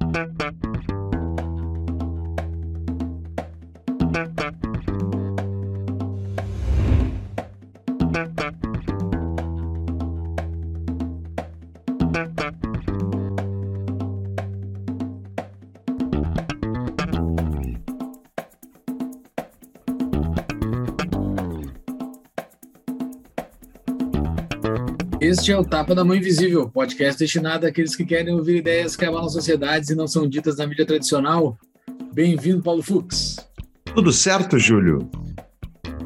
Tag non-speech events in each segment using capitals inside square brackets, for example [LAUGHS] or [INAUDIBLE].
Música Este é o Tapa da Mão Invisível, podcast destinado àqueles que querem ouvir ideias que abalam sociedades e não são ditas na mídia tradicional. Bem-vindo, Paulo Fux. Tudo certo, Júlio?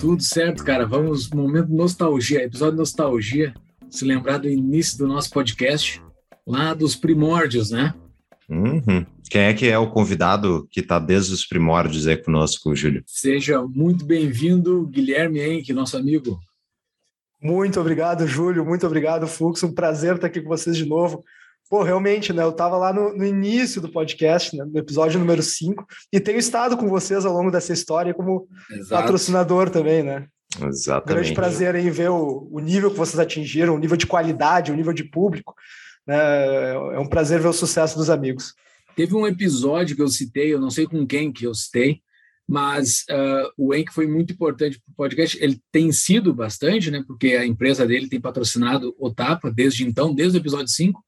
Tudo certo, cara. Vamos, momento nostalgia, episódio nostalgia, se lembrar do início do nosso podcast, lá dos primórdios, né? Uhum. Quem é que é o convidado que está desde os primórdios aí conosco, Júlio? Seja muito bem-vindo, Guilherme Henke, nosso amigo. Muito obrigado, Júlio. Muito obrigado, Fux. Um prazer estar aqui com vocês de novo. Pô, realmente, né? Eu estava lá no, no, início do podcast, né, no episódio número 5, e tenho estado com vocês ao longo dessa história como Exato. patrocinador também, né? Exatamente. Grande prazer em ver o, o, nível que vocês atingiram, o nível de qualidade, o nível de público. Né? É um prazer ver o sucesso dos amigos. Teve um episódio que eu citei, eu não sei com quem que eu citei, mas uh, o Enk foi muito importante para o podcast. Ele tem sido bastante, né? Porque a empresa dele tem patrocinado o Tapa desde então, desde o episódio 5.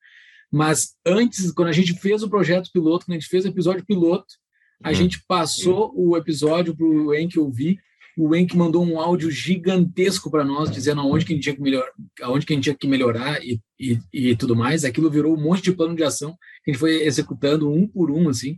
Mas antes, quando a gente fez o projeto piloto, quando a gente fez o episódio piloto, a uhum. gente passou o episódio para o Enk ouvir. O Enk mandou um áudio gigantesco para nós, dizendo aonde que a gente tinha que melhorar, aonde que a gente tinha que melhorar e, e, e tudo mais. Aquilo virou um monte de plano de ação que a gente foi executando um por um, assim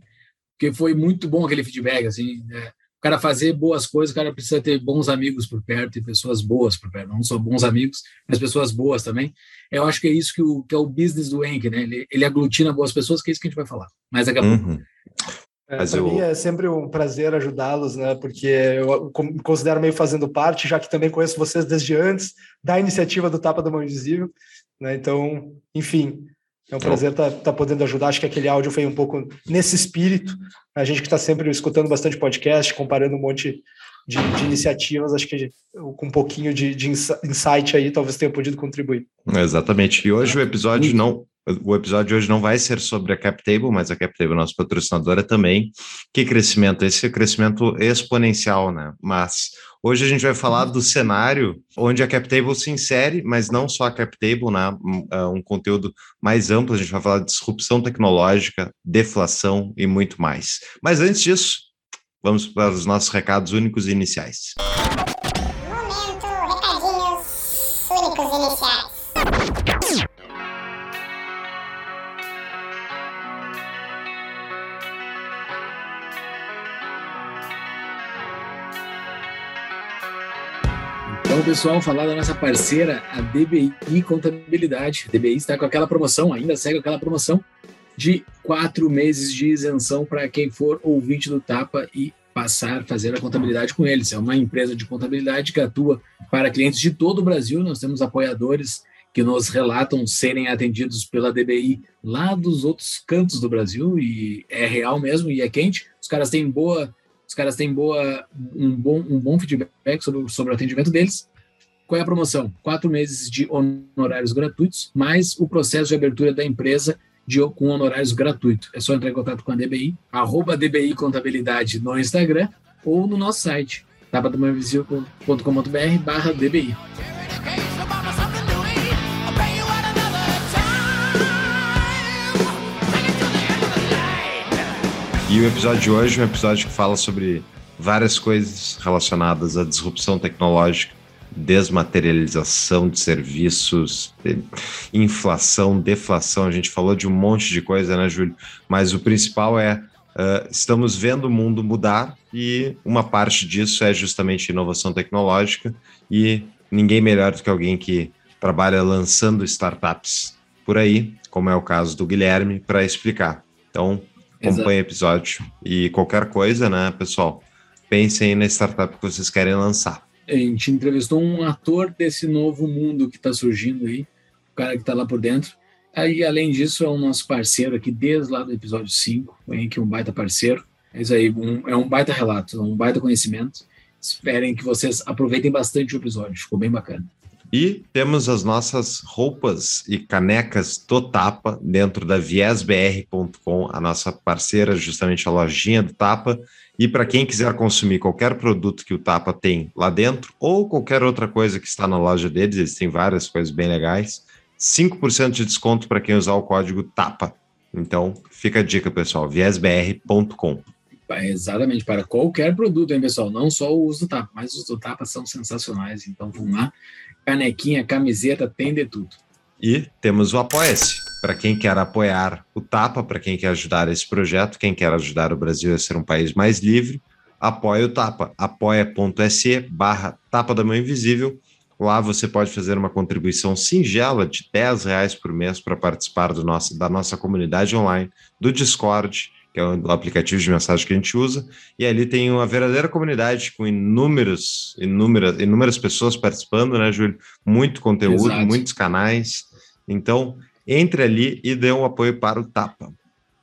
porque foi muito bom aquele feedback, assim, né? o cara fazer boas coisas, o cara precisa ter bons amigos por perto e pessoas boas por perto, não só bons amigos, mas pessoas boas também. Eu acho que é isso que, o, que é o business do Enk, né? Ele, ele aglutina boas pessoas, que é isso que a gente vai falar. Mas daqui a pouco. Uhum. É, para eu... mim é sempre um prazer ajudá-los, né? Porque eu me considero meio fazendo parte, já que também conheço vocês desde antes da iniciativa do Tapa da Mão Invisível, né? Então, enfim, é um prazer estar tá, tá podendo ajudar. Acho que aquele áudio foi um pouco nesse espírito. A gente que está sempre escutando bastante podcast, comparando um monte de, de, iniciativas, acho que com um pouquinho de, de insight aí, talvez tenha podido contribuir. Exatamente. E hoje o episódio não, o episódio de hoje não vai ser sobre a CapTable, mas a CapTable, nossa patrocinadora também. Que crescimento? Esse é crescimento exponencial, né? Mas hoje a gente vai falar do cenário onde a CapTable se insere, mas não só a CapTable, né? Um, é um conteúdo mais amplo, a gente vai falar de disrupção tecnológica, deflação e muito mais. Mas antes disso, vamos para os nossos recados únicos e iniciais. Momento, pessoal, falar da nossa parceira, a DBI Contabilidade. A DBI está com aquela promoção, ainda segue aquela promoção de quatro meses de isenção para quem for ouvinte do Tapa e passar fazer a contabilidade com eles. É uma empresa de contabilidade que atua para clientes de todo o Brasil. Nós temos apoiadores que nos relatam serem atendidos pela DBI lá dos outros cantos do Brasil e é real mesmo e é quente. Os caras têm boa os caras têm boa, um, bom, um bom feedback sobre, sobre o atendimento deles. Qual é a promoção? Quatro meses de honorários gratuitos, mais o processo de abertura da empresa de, com honorários gratuitos. É só entrar em contato com a DBI, arroba DBI Contabilidade no Instagram ou no nosso site, tapadomainvisível.com.br barra DBI. E o episódio de hoje é um episódio que fala sobre várias coisas relacionadas à disrupção tecnológica, desmaterialização de serviços, inflação, deflação. A gente falou de um monte de coisa, né, Júlio? Mas o principal é uh, estamos vendo o mundo mudar e uma parte disso é justamente inovação tecnológica e ninguém melhor do que alguém que trabalha lançando startups por aí, como é o caso do Guilherme, para explicar. Então, acompanhe o episódio. E qualquer coisa, né, pessoal? Pensem na startup que vocês querem lançar. A gente entrevistou um ator desse novo mundo que está surgindo aí, o cara que está lá por dentro. Aí, além disso, é o nosso parceiro aqui desde lá do episódio 5, o Henrique é um baita parceiro. É isso aí, um, é um baita relato, um baita conhecimento. Esperem que vocês aproveitem bastante o episódio, ficou bem bacana. E temos as nossas roupas e canecas do Tapa dentro da viesbr.com, a nossa parceira, justamente a lojinha do Tapa. E para quem quiser consumir qualquer produto que o Tapa tem lá dentro, ou qualquer outra coisa que está na loja deles, eles têm várias coisas bem legais, 5% de desconto para quem usar o código TAPA. Então, fica a dica, pessoal, viesbr.com. Exatamente, para qualquer produto, hein, pessoal? Não só o uso do tapa, mas os do tapa são sensacionais. Então, vamos lá. Canequinha, camiseta, tem de tudo. E temos o Apoia-se. Para quem quer apoiar o Tapa, para quem quer ajudar esse projeto, quem quer ajudar o Brasil a ser um país mais livre, apoia o Tapa. apoia.se barra Tapa da Mão Invisível. Lá você pode fazer uma contribuição singela de 10 reais por mês para participar do nosso, da nossa comunidade online, do Discord, que é o aplicativo de mensagem que a gente usa, e ali tem uma verdadeira comunidade com inúmeros, inúmeras, inúmeras pessoas participando, né, Júlio? Muito conteúdo, Exato. muitos canais. Então, entre ali e dê um apoio para o Tapa.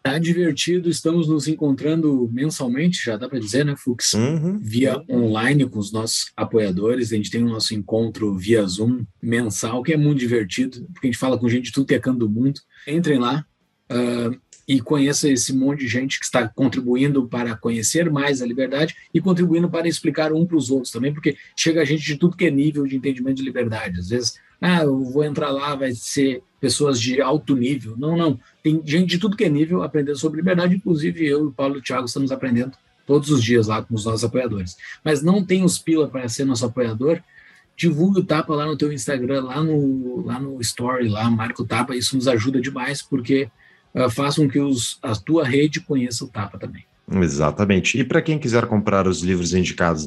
Tá divertido, estamos nos encontrando mensalmente, já dá para dizer, né, Fux? Uhum. Via online com os nossos apoiadores. A gente tem o nosso encontro via Zoom mensal, que é muito divertido, porque a gente fala com gente de tudo que é canto do mundo. Entrem lá. Uh, e conheça esse monte de gente que está contribuindo para conhecer mais a liberdade e contribuindo para explicar um para os outros também, porque chega a gente de tudo que é nível de entendimento de liberdade. Às vezes, ah, eu vou entrar lá, vai ser pessoas de alto nível. Não, não. Tem gente de tudo que é nível aprendendo sobre liberdade, inclusive eu, o Paulo e o Thiago estamos aprendendo todos os dias lá com os nossos apoiadores. Mas não tem os pila para ser nosso apoiador, divulgue o Tapa lá no teu Instagram, lá no, lá no Story, lá, marca o Tapa, isso nos ajuda demais, porque uh, façam que os, a tua rede conheça o Tapa também. Exatamente. E para quem quiser comprar os livros indicados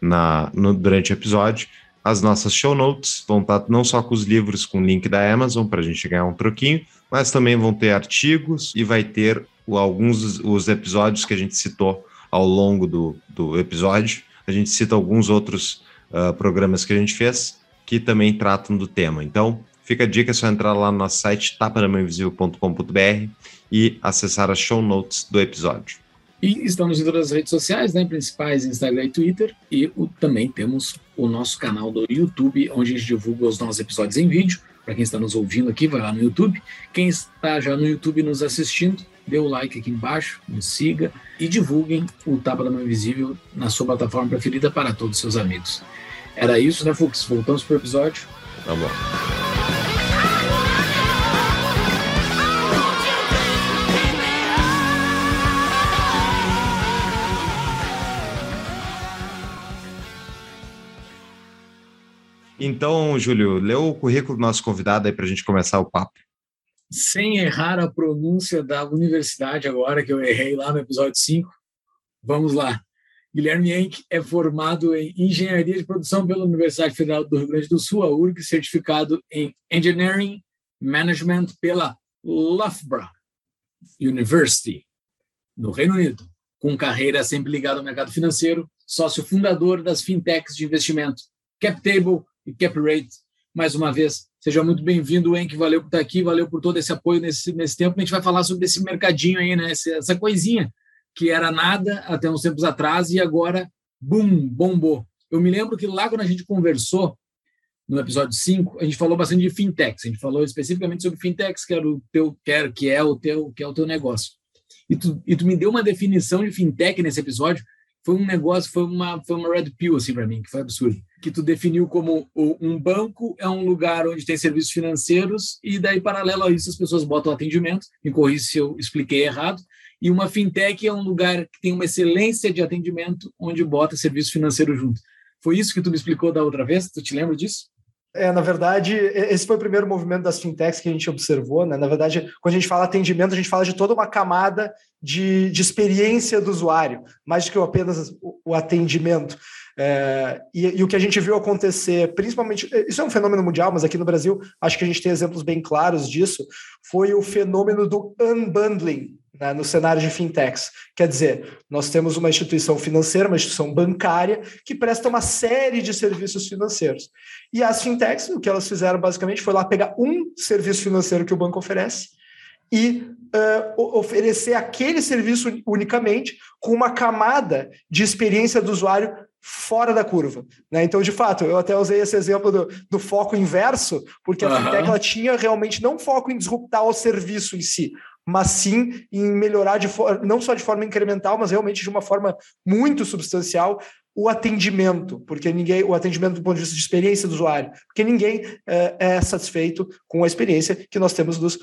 na, no, durante o episódio, as nossas show notes vão estar não só com os livros com link da Amazon para a gente ganhar um troquinho, mas também vão ter artigos e vai ter o, alguns os episódios que a gente citou ao longo do, do episódio. A gente cita alguns outros uh, programas que a gente fez que também tratam do tema. Então, Fica a dica, é só entrar lá no nosso site tapadamãoinvisível.com.br e acessar as show notes do episódio. E estamos em todas as redes sociais, né, principais, Instagram e Twitter. E o, também temos o nosso canal do YouTube, onde a gente divulga os nossos episódios em vídeo. Para quem está nos ouvindo aqui, vai lá no YouTube. Quem está já no YouTube nos assistindo, dê o like aqui embaixo, nos siga e divulguem o Tapa da Mão Invisível na sua plataforma preferida para todos os seus amigos. Era isso, né, Fux? Voltamos para o episódio. Vamos lá. Então, Júlio, lê o currículo do nosso convidado aí para a gente começar o papo. Sem errar a pronúncia da universidade agora, que eu errei lá no episódio 5. Vamos lá. Guilherme Henck é formado em Engenharia de Produção pela Universidade Federal do Rio Grande do Sul, a URG, certificado em Engineering Management pela Loughborough University, no Reino Unido, com carreira sempre ligada ao mercado financeiro, sócio fundador das fintechs de investimento CapTable, e Cap Rate. Mais uma vez, seja muito bem-vindo, Henk. Valeu por estar aqui, valeu por todo esse apoio nesse, nesse tempo. A gente vai falar sobre esse mercadinho aí, né? Essa, essa coisinha que era nada até uns tempos atrás e agora, bum, bombou. Eu me lembro que lá quando a gente conversou, no episódio 5, a gente falou bastante de fintechs. A gente falou especificamente sobre fintechs, que era o teu, que, é o teu, que é o teu negócio. E tu, e tu me deu uma definição de fintech nesse episódio. Foi um negócio, foi uma, foi uma red pill assim para mim, que foi absurdo que tu definiu como um banco é um lugar onde tem serviços financeiros e daí paralelo a isso as pessoas botam atendimento, me corrija se eu expliquei errado, e uma fintech é um lugar que tem uma excelência de atendimento onde bota serviço financeiro junto. Foi isso que tu me explicou da outra vez? Tu te lembra disso? É, na verdade, esse foi o primeiro movimento das fintechs que a gente observou. Né? Na verdade, quando a gente fala atendimento, a gente fala de toda uma camada de, de experiência do usuário, mais do que apenas o atendimento. É, e, e, o que a gente viu acontecer, principalmente, isso é um fenômeno mundial, mas aqui no Brasil acho que a gente tem exemplos bem claros disso, foi o fenômeno do unbundling né, no cenário de fintechs. Quer dizer, nós temos uma instituição financeira, uma instituição bancária, que presta uma série de serviços financeiros. E as fintechs, o que elas fizeram basicamente foi lá pegar um serviço financeiro que o banco oferece e uh, oferecer aquele serviço unicamente com uma camada de experiência do usuário fora da curva. Né? Então, de fato, eu até usei esse exemplo do, do foco inverso, porque a uhum. fintech ela tinha realmente não foco em disruptar o serviço em si, mas sim em melhorar de não só de forma incremental, mas realmente de uma forma muito substancial o atendimento, porque ninguém, o atendimento do ponto de vista de experiência do usuário, porque ninguém é, é satisfeito com a experiência que nós temos dos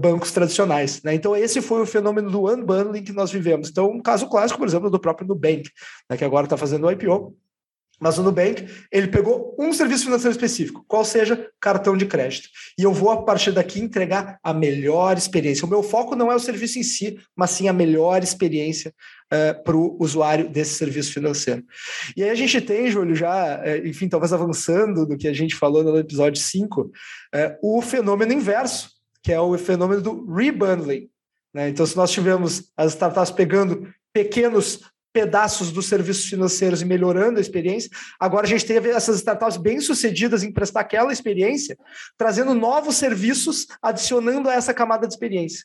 bancos tradicionais. Né? Então, esse foi o fenômeno do unbundling que nós vivemos. Então, um caso clássico, por exemplo, do próprio Nubank, né, que agora está fazendo o IPO, mas o Nubank, ele pegou um serviço financeiro específico, qual seja cartão de crédito. E eu vou, a partir daqui, entregar a melhor experiência. O meu foco não é o serviço em si, mas sim a melhor experiência uh, eh, para o usuário desse serviço financeiro. E aí a gente tem, Júlio, já, uh, enfim, talvez avançando do que a gente falou no episódio 5, uh, eh, o fenômeno inverso, que é o fenômeno do rebundling. Né? Então, se nós tivermos as startups pegando pequenos pedaços dos serviços financeiros e melhorando a experiência. Agora a gente teve essas startups bem sucedidas em prestar aquela experiência, trazendo novos serviços, adicionando a essa camada de experiência.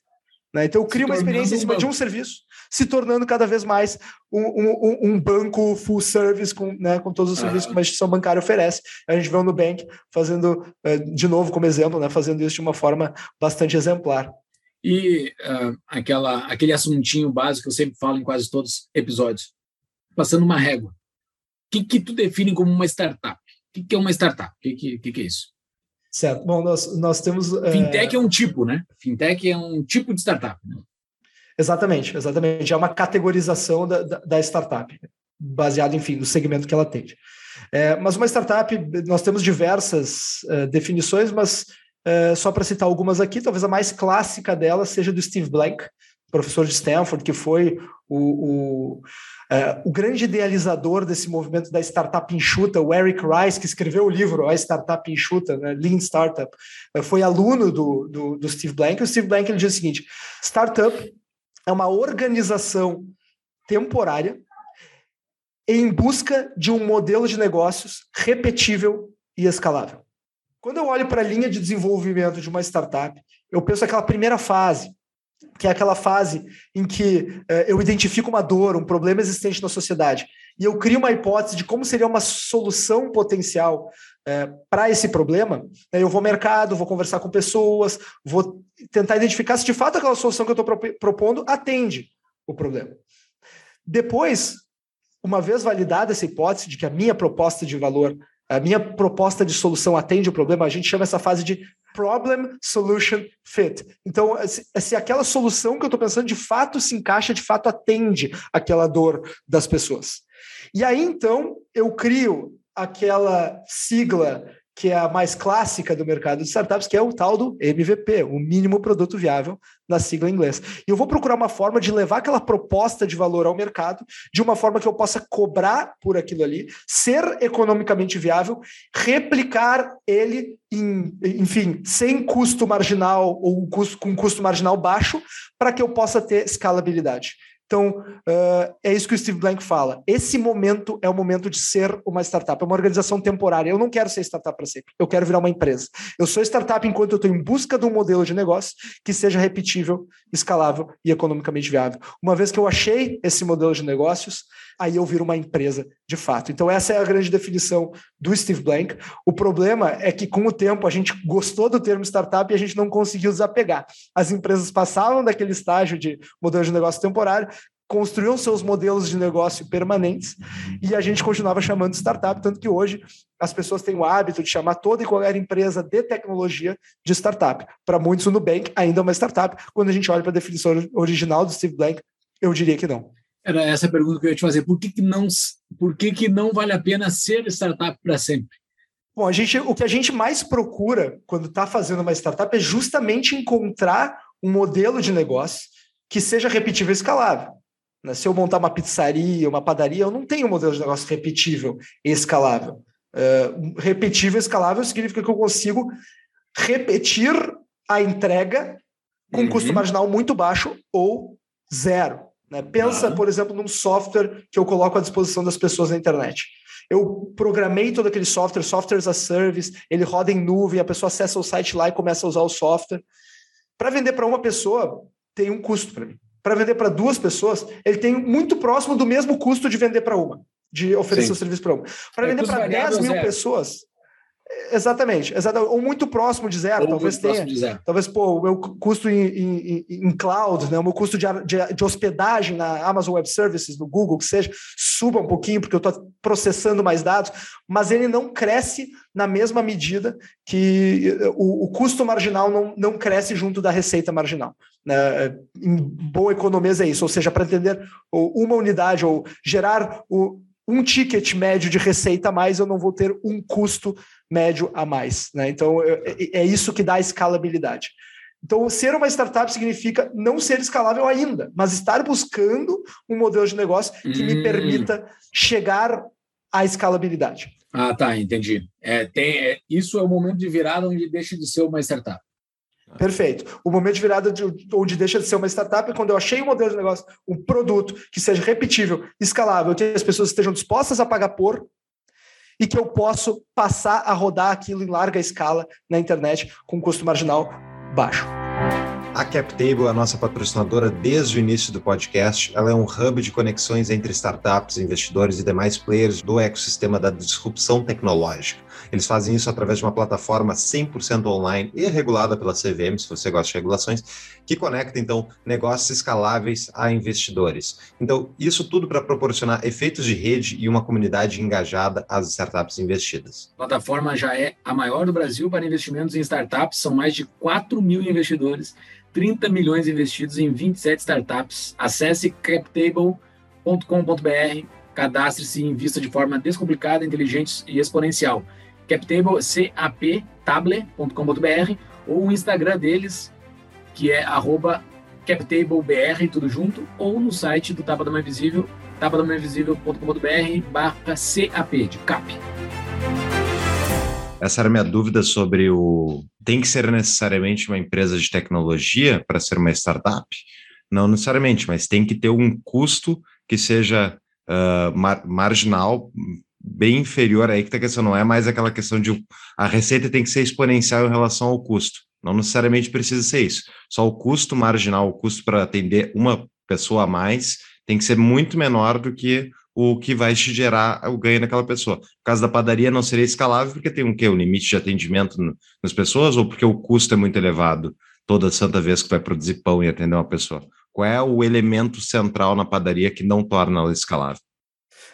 Né? Então eu crio uma experiência em cima de um serviço, se tornando cada vez mais um, um, um banco full service com, né, com todos os serviços que uma instituição bancária oferece. A gente vê o Nubank fazendo, eh, de novo como exemplo, né, fazendo isso de uma forma bastante exemplar. E uh, aquela, aquele assuntinho básico que eu sempre falo em quase todos os episódios, passando uma régua. O que, que tu define como uma startup? O que, que é uma startup? O que, que, que, é isso? Certo. Bom, nós, nós temos. Eh, Fintech é... é um tipo, né? Fintech é um tipo de startup. Né? Exatamente, exatamente. É uma categorização da, da, da startup, baseado, enfim, no segmento que ela atende. É, mas uma startup, nós temos diversas uh, definições, mas Uh, só para citar algumas aqui, talvez a mais clássica dela seja do Steve Blank, professor de Stanford, que foi o, o, uh, o, grande idealizador desse movimento da startup enxuta, o Eric Rice, que escreveu o livro A Startup Enxuta, né, Lean Startup, uh, foi aluno do, do, do, Steve Blank. O Steve Blank ele diz o seguinte: startup é uma organização temporária em busca de um modelo de negócios repetível e escalável. Quando eu olho para a linha de desenvolvimento de uma startup, eu penso aquela primeira fase, que é aquela fase em que eh, eu identifico uma dor, um problema existente na sociedade, e eu crio uma hipótese de como seria uma solução potencial eh, para esse problema. Né? Eu vou ao mercado, vou conversar com pessoas, vou tentar identificar se de fato aquela solução que eu estou propondo atende o problema. Depois, uma vez validada essa hipótese de que a minha proposta de valor a minha proposta de solução atende o problema, a gente chama essa fase de problem solution fit. Então, se, se aquela solução que eu estou pensando de fato se encaixa, de fato atende aquela dor das pessoas. E aí, então, eu crio aquela sigla que é a mais clássica do mercado de startups, que é o tal do MVP, o mínimo produto viável, na sigla em inglês. E eu vou procurar uma forma de levar aquela proposta de valor ao mercado de uma forma que eu possa cobrar por aquilo ali, ser economicamente viável, replicar ele em, enfim, sem custo marginal ou com custo marginal baixo, para que eu possa ter escalabilidade. Então, uh, é isso que o Steve Blank fala. Esse momento é o momento de ser uma startup, é uma organização temporária. Eu não quero ser startup para sempre, eu quero virar uma empresa. Eu sou startup enquanto eu estou em busca de um modelo de negócio que seja repetível, escalável e economicamente viável. Uma vez que eu achei esse modelo de negócios, aí eu viro uma empresa de fato. Então, essa é a grande definição do Steve Blank. O problema é que, com o tempo, a gente gostou do termo startup e a gente não conseguiu desapegar. As empresas passavam daquele estágio de modelo de negócio temporário construíam seus modelos de negócio permanentes e a gente continuava chamando de startup, tanto que hoje as pessoas têm o hábito de chamar toda e qualquer empresa de tecnologia de startup. Para muitos, o Nubank ainda é uma startup. Quando a gente olha para a definição original do Steve Blank, eu diria que não. Era essa a pergunta que eu ia te fazer. Por que, que, não, por que, que não vale a pena ser startup para sempre? Bom, a gente, o que a gente mais procura quando está fazendo uma startup é justamente encontrar um modelo de negócio que seja repetível e escalável. Né? Se eu montar uma pizzaria, uma padaria, eu não tenho um modelo de negócio repetível e escalável. Uh, repetível e escalável significa que eu consigo repetir a entrega com uhum. custo marginal muito baixo ou zero. Né? Pensa, por exemplo, num software que eu coloco à disposição das pessoas na internet. Eu programei todo aquele software, software as a service, ele roda em nuvem, a pessoa acessa o site lá e começa a usar o software. Para vender para uma pessoa, tem um custo para mim. Para vender para duas pessoas, ele tem muito próximo do mesmo custo de vender para uma, de oferecer Sim. o serviço para uma. Para é vender para 10 mil pessoas, Exatamente, exatamente, ou muito próximo de zero, ou talvez tenha. Zero. Talvez, pô, o meu custo em, em, em cloud, né, o meu custo de, de, de, hospedagem na Amazon Web Services, no Google, que seja, suba um pouquinho, porque eu estou processando mais dados, mas ele não cresce na mesma medida que o, o custo marginal não, não cresce junto da receita marginal. Né? Em boa economia é isso, ou seja, para entender uma unidade ou gerar o, um ticket médio de receita a mais, eu não vou ter um custo médio a mais. Né? Então, é, é isso que dá escalabilidade. Então, ser uma startup significa não ser escalável ainda, mas estar buscando um modelo de negócio que hum. me permita chegar à escalabilidade. Ah, tá, entendi. É, tem, é, isso é o momento de virada onde deixa de ser uma startup. Perfeito. O momento de virada de, onde deixa de ser uma startup é quando eu achei um modelo de negócio, um produto que seja repetível, escalável, que as pessoas estejam dispostas a pagar por e que eu posso passar a rodar aquilo em larga escala na internet com custo marginal baixo. A CapTable é a nossa patrocinadora desde o início do podcast. Ela é um hub de conexões entre startups, investidores e demais players do ecossistema da disrupção tecnológica. Eles fazem isso através de uma plataforma 100% online e regulada pela CVM, se você gosta de regulações, que conecta, então, negócios escaláveis a investidores. Então, isso tudo para proporcionar efeitos de rede e uma comunidade engajada às startups investidas. A plataforma já é a maior do Brasil para investimentos em startups, são mais de 4 mil investidores 30 milhões investidos em 27 startups. Acesse captable.com.br, cadastre-se e invista de forma descomplicada, inteligente e exponencial. Captable, captable.com.br ou o Instagram deles, que é arroba captablebr, tudo junto, ou no site do Tapa da Mãe Visível, tapadamainvisível.com.br barra CAP, de CAP. Essa era a minha dúvida sobre o. Tem que ser necessariamente uma empresa de tecnologia para ser uma startup? Não necessariamente, mas tem que ter um custo que seja uh, mar marginal, bem inferior. Aí que tá a questão, não é mais aquela questão de a receita tem que ser exponencial em relação ao custo. Não necessariamente precisa ser isso. Só o custo marginal, o custo para atender uma pessoa a mais, tem que ser muito menor do que o que vai te gerar o ganho naquela pessoa. No caso da padaria, não seria escalável porque tem um quê? Um limite de atendimento no, nas pessoas ou porque o custo é muito elevado toda santa vez que vai produzir pão e atender uma pessoa? Qual é o elemento central na padaria que não torna ela escalável?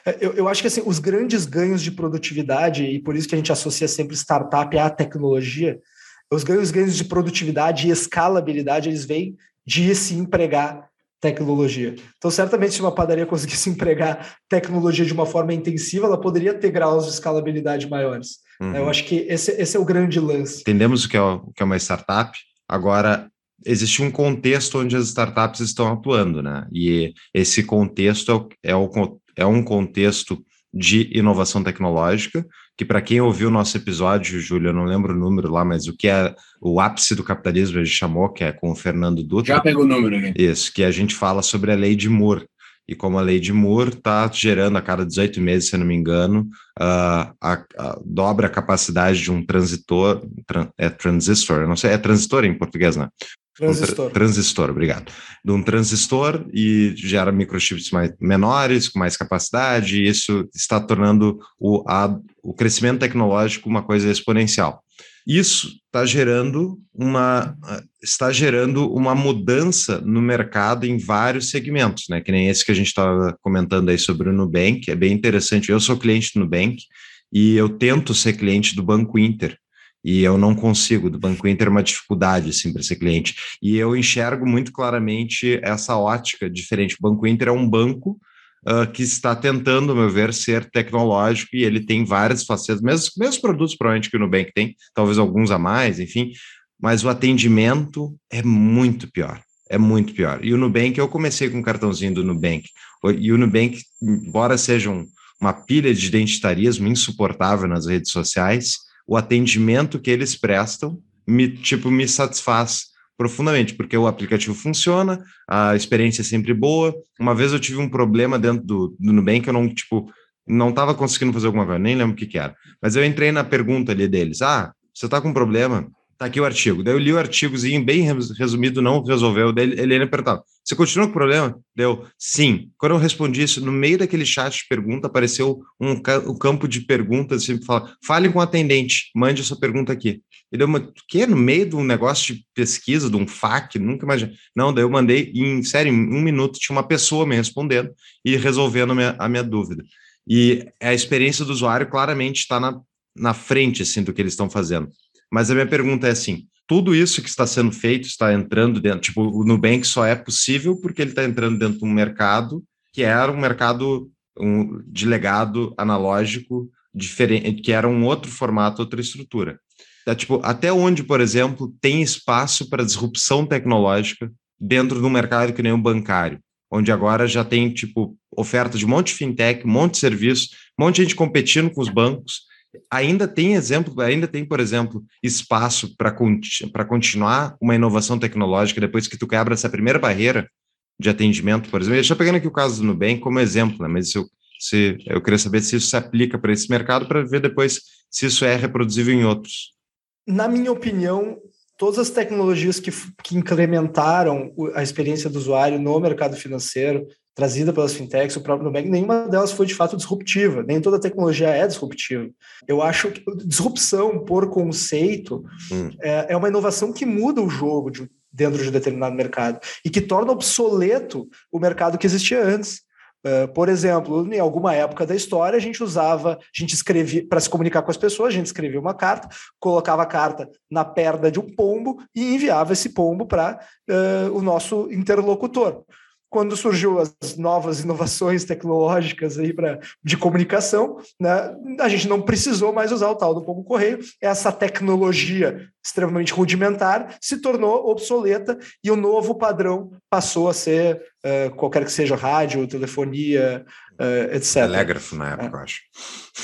É, eu, eu acho que assim, os grandes ganhos de produtividade, e por isso que a gente associa sempre startup à tecnologia, os ganhos, ganhos de produtividade e escalabilidade, eles vêm de se empregar tecnologia. Então, certamente, se uma padaria [LAUGHS] conseguisse empregar tecnologia de uma forma intensiva, ela poderia ter graus de escalabilidade maiores. Uhum. Eu acho que esse, esse é o grande lance. Entendemos o que é, o que é uma startup. Agora, existe um contexto onde as startups estão atuando, né? E esse contexto é, o, é um contexto de inovação tecnológica, que para quem ouviu o nosso episódio, Júlio, eu não lembro o número lá, mas o que é o ápice do capitalismo, a gente chamou, que é com o Fernando Dutra. Já pegou o número, né? Isso, que a gente fala sobre a lei de Moore. E como a lei de Moore está gerando a cada 18 meses, se eu não me engano, uh, a, a, dobra a capacidade de um transitor, tran, é transistor, não sei, é transistor em português, né? Transistor. Um tra transistor, obrigado. De um transistor e gera microchips mais, menores, com mais capacidade, e isso está tornando o, a, o crescimento tecnológico uma coisa exponencial. Isso está gerando uma está gerando uma mudança no mercado em vários segmentos, né? Que nem esse que a gente estava comentando aí sobre o Nubank, é bem interessante. Eu sou cliente do Nubank e eu tento ser cliente do Banco Inter e eu não consigo. Do Banco Inter é uma dificuldade assim, para ser cliente. E eu enxergo muito claramente essa ótica diferente. O Banco Inter é um banco uh, que está tentando, ao meu ver, ser tecnológico e ele tem várias facetas, mesmos, mesmos produtos provavelmente que o Nubank tem, talvez alguns a mais, enfim, mas o atendimento é muito pior. É muito pior. E o Nubank, eu comecei com o cartãozinho do Nubank. E o Nubank, embora seja um, uma pilha de identitarismo insuportável nas redes sociais, o atendimento que eles prestam me, tipo, me satisfaz profundamente, porque o aplicativo funciona, a experiência é sempre boa. Uma vez eu tive um problema dentro do, do Nubank, eu não, tipo, não estava conseguindo fazer alguma coisa, nem lembro o que, que era. Mas eu entrei na pergunta ali deles, ah, você está com um problema? Tá aqui o artigo. Daí eu li o artigozinho bem resumido, não resolveu. Daí ele ia perguntar: você continua com o problema? Deu sim. Quando eu respondi isso, no meio daquele chat de pergunta, apareceu um, um campo de perguntas, assim, fala, fale com o atendente, mande a sua pergunta aqui. E deu uma, que no meio de um negócio de pesquisa, de um FAQ, nunca imaginei. Não, daí eu mandei, em sério, em um minuto, tinha uma pessoa me respondendo e resolvendo a minha, a minha dúvida. E a experiência do usuário claramente está na, na frente, assim, do que eles estão fazendo. Mas a minha pergunta é assim: tudo isso que está sendo feito está entrando dentro, tipo, o Nubank só é possível porque ele está entrando dentro de um mercado que era um mercado um, de legado analógico diferente, que era um outro formato, outra estrutura. Tá, tipo, até onde, por exemplo, tem espaço para disrupção tecnológica dentro de um mercado que nem o bancário, onde agora já tem tipo oferta de um monte de fintech, um monte de serviço, um monte de gente competindo com os bancos, ainda tem exemplo, ainda tem, por exemplo, espaço para conti continuar uma inovação tecnológica depois que tu quebra essa primeira barreira de atendimento, por exemplo. Deixa eu pegando aqui o caso do Nubank como exemplo, né? mas eu, se, eu queria saber se isso se aplica para esse mercado para ver depois se isso é reproduzível em outros. Na minha opinião, todas as tecnologias que, que incrementaram a experiência do usuário no mercado financeiro, trazida pelas fintechs, o próprio Nubank, nenhuma delas foi de fato disruptiva, nem toda tecnologia é disruptiva. Eu acho que disrupção, por conceito, hum. é, é, uma inovação que muda o jogo de, dentro de um determinado mercado e que torna obsoleto o mercado que existia antes. Uh, por exemplo, em alguma época da história, a gente usava, a gente escrevia, para se comunicar com as pessoas, a gente escrevia uma carta, colocava a carta na perna de um pombo e enviava esse pombo para uh, o nosso interlocutor quando surgiu as novas inovações tecnológicas aí para de comunicação, né, a gente não precisou mais usar o tal do pombo correio. Essa tecnologia extremamente rudimentar se tornou obsoleta e o novo padrão passou a ser uh, qualquer que seja rádio, telefonia, uh, etc. Telégrafo na época, é. acho.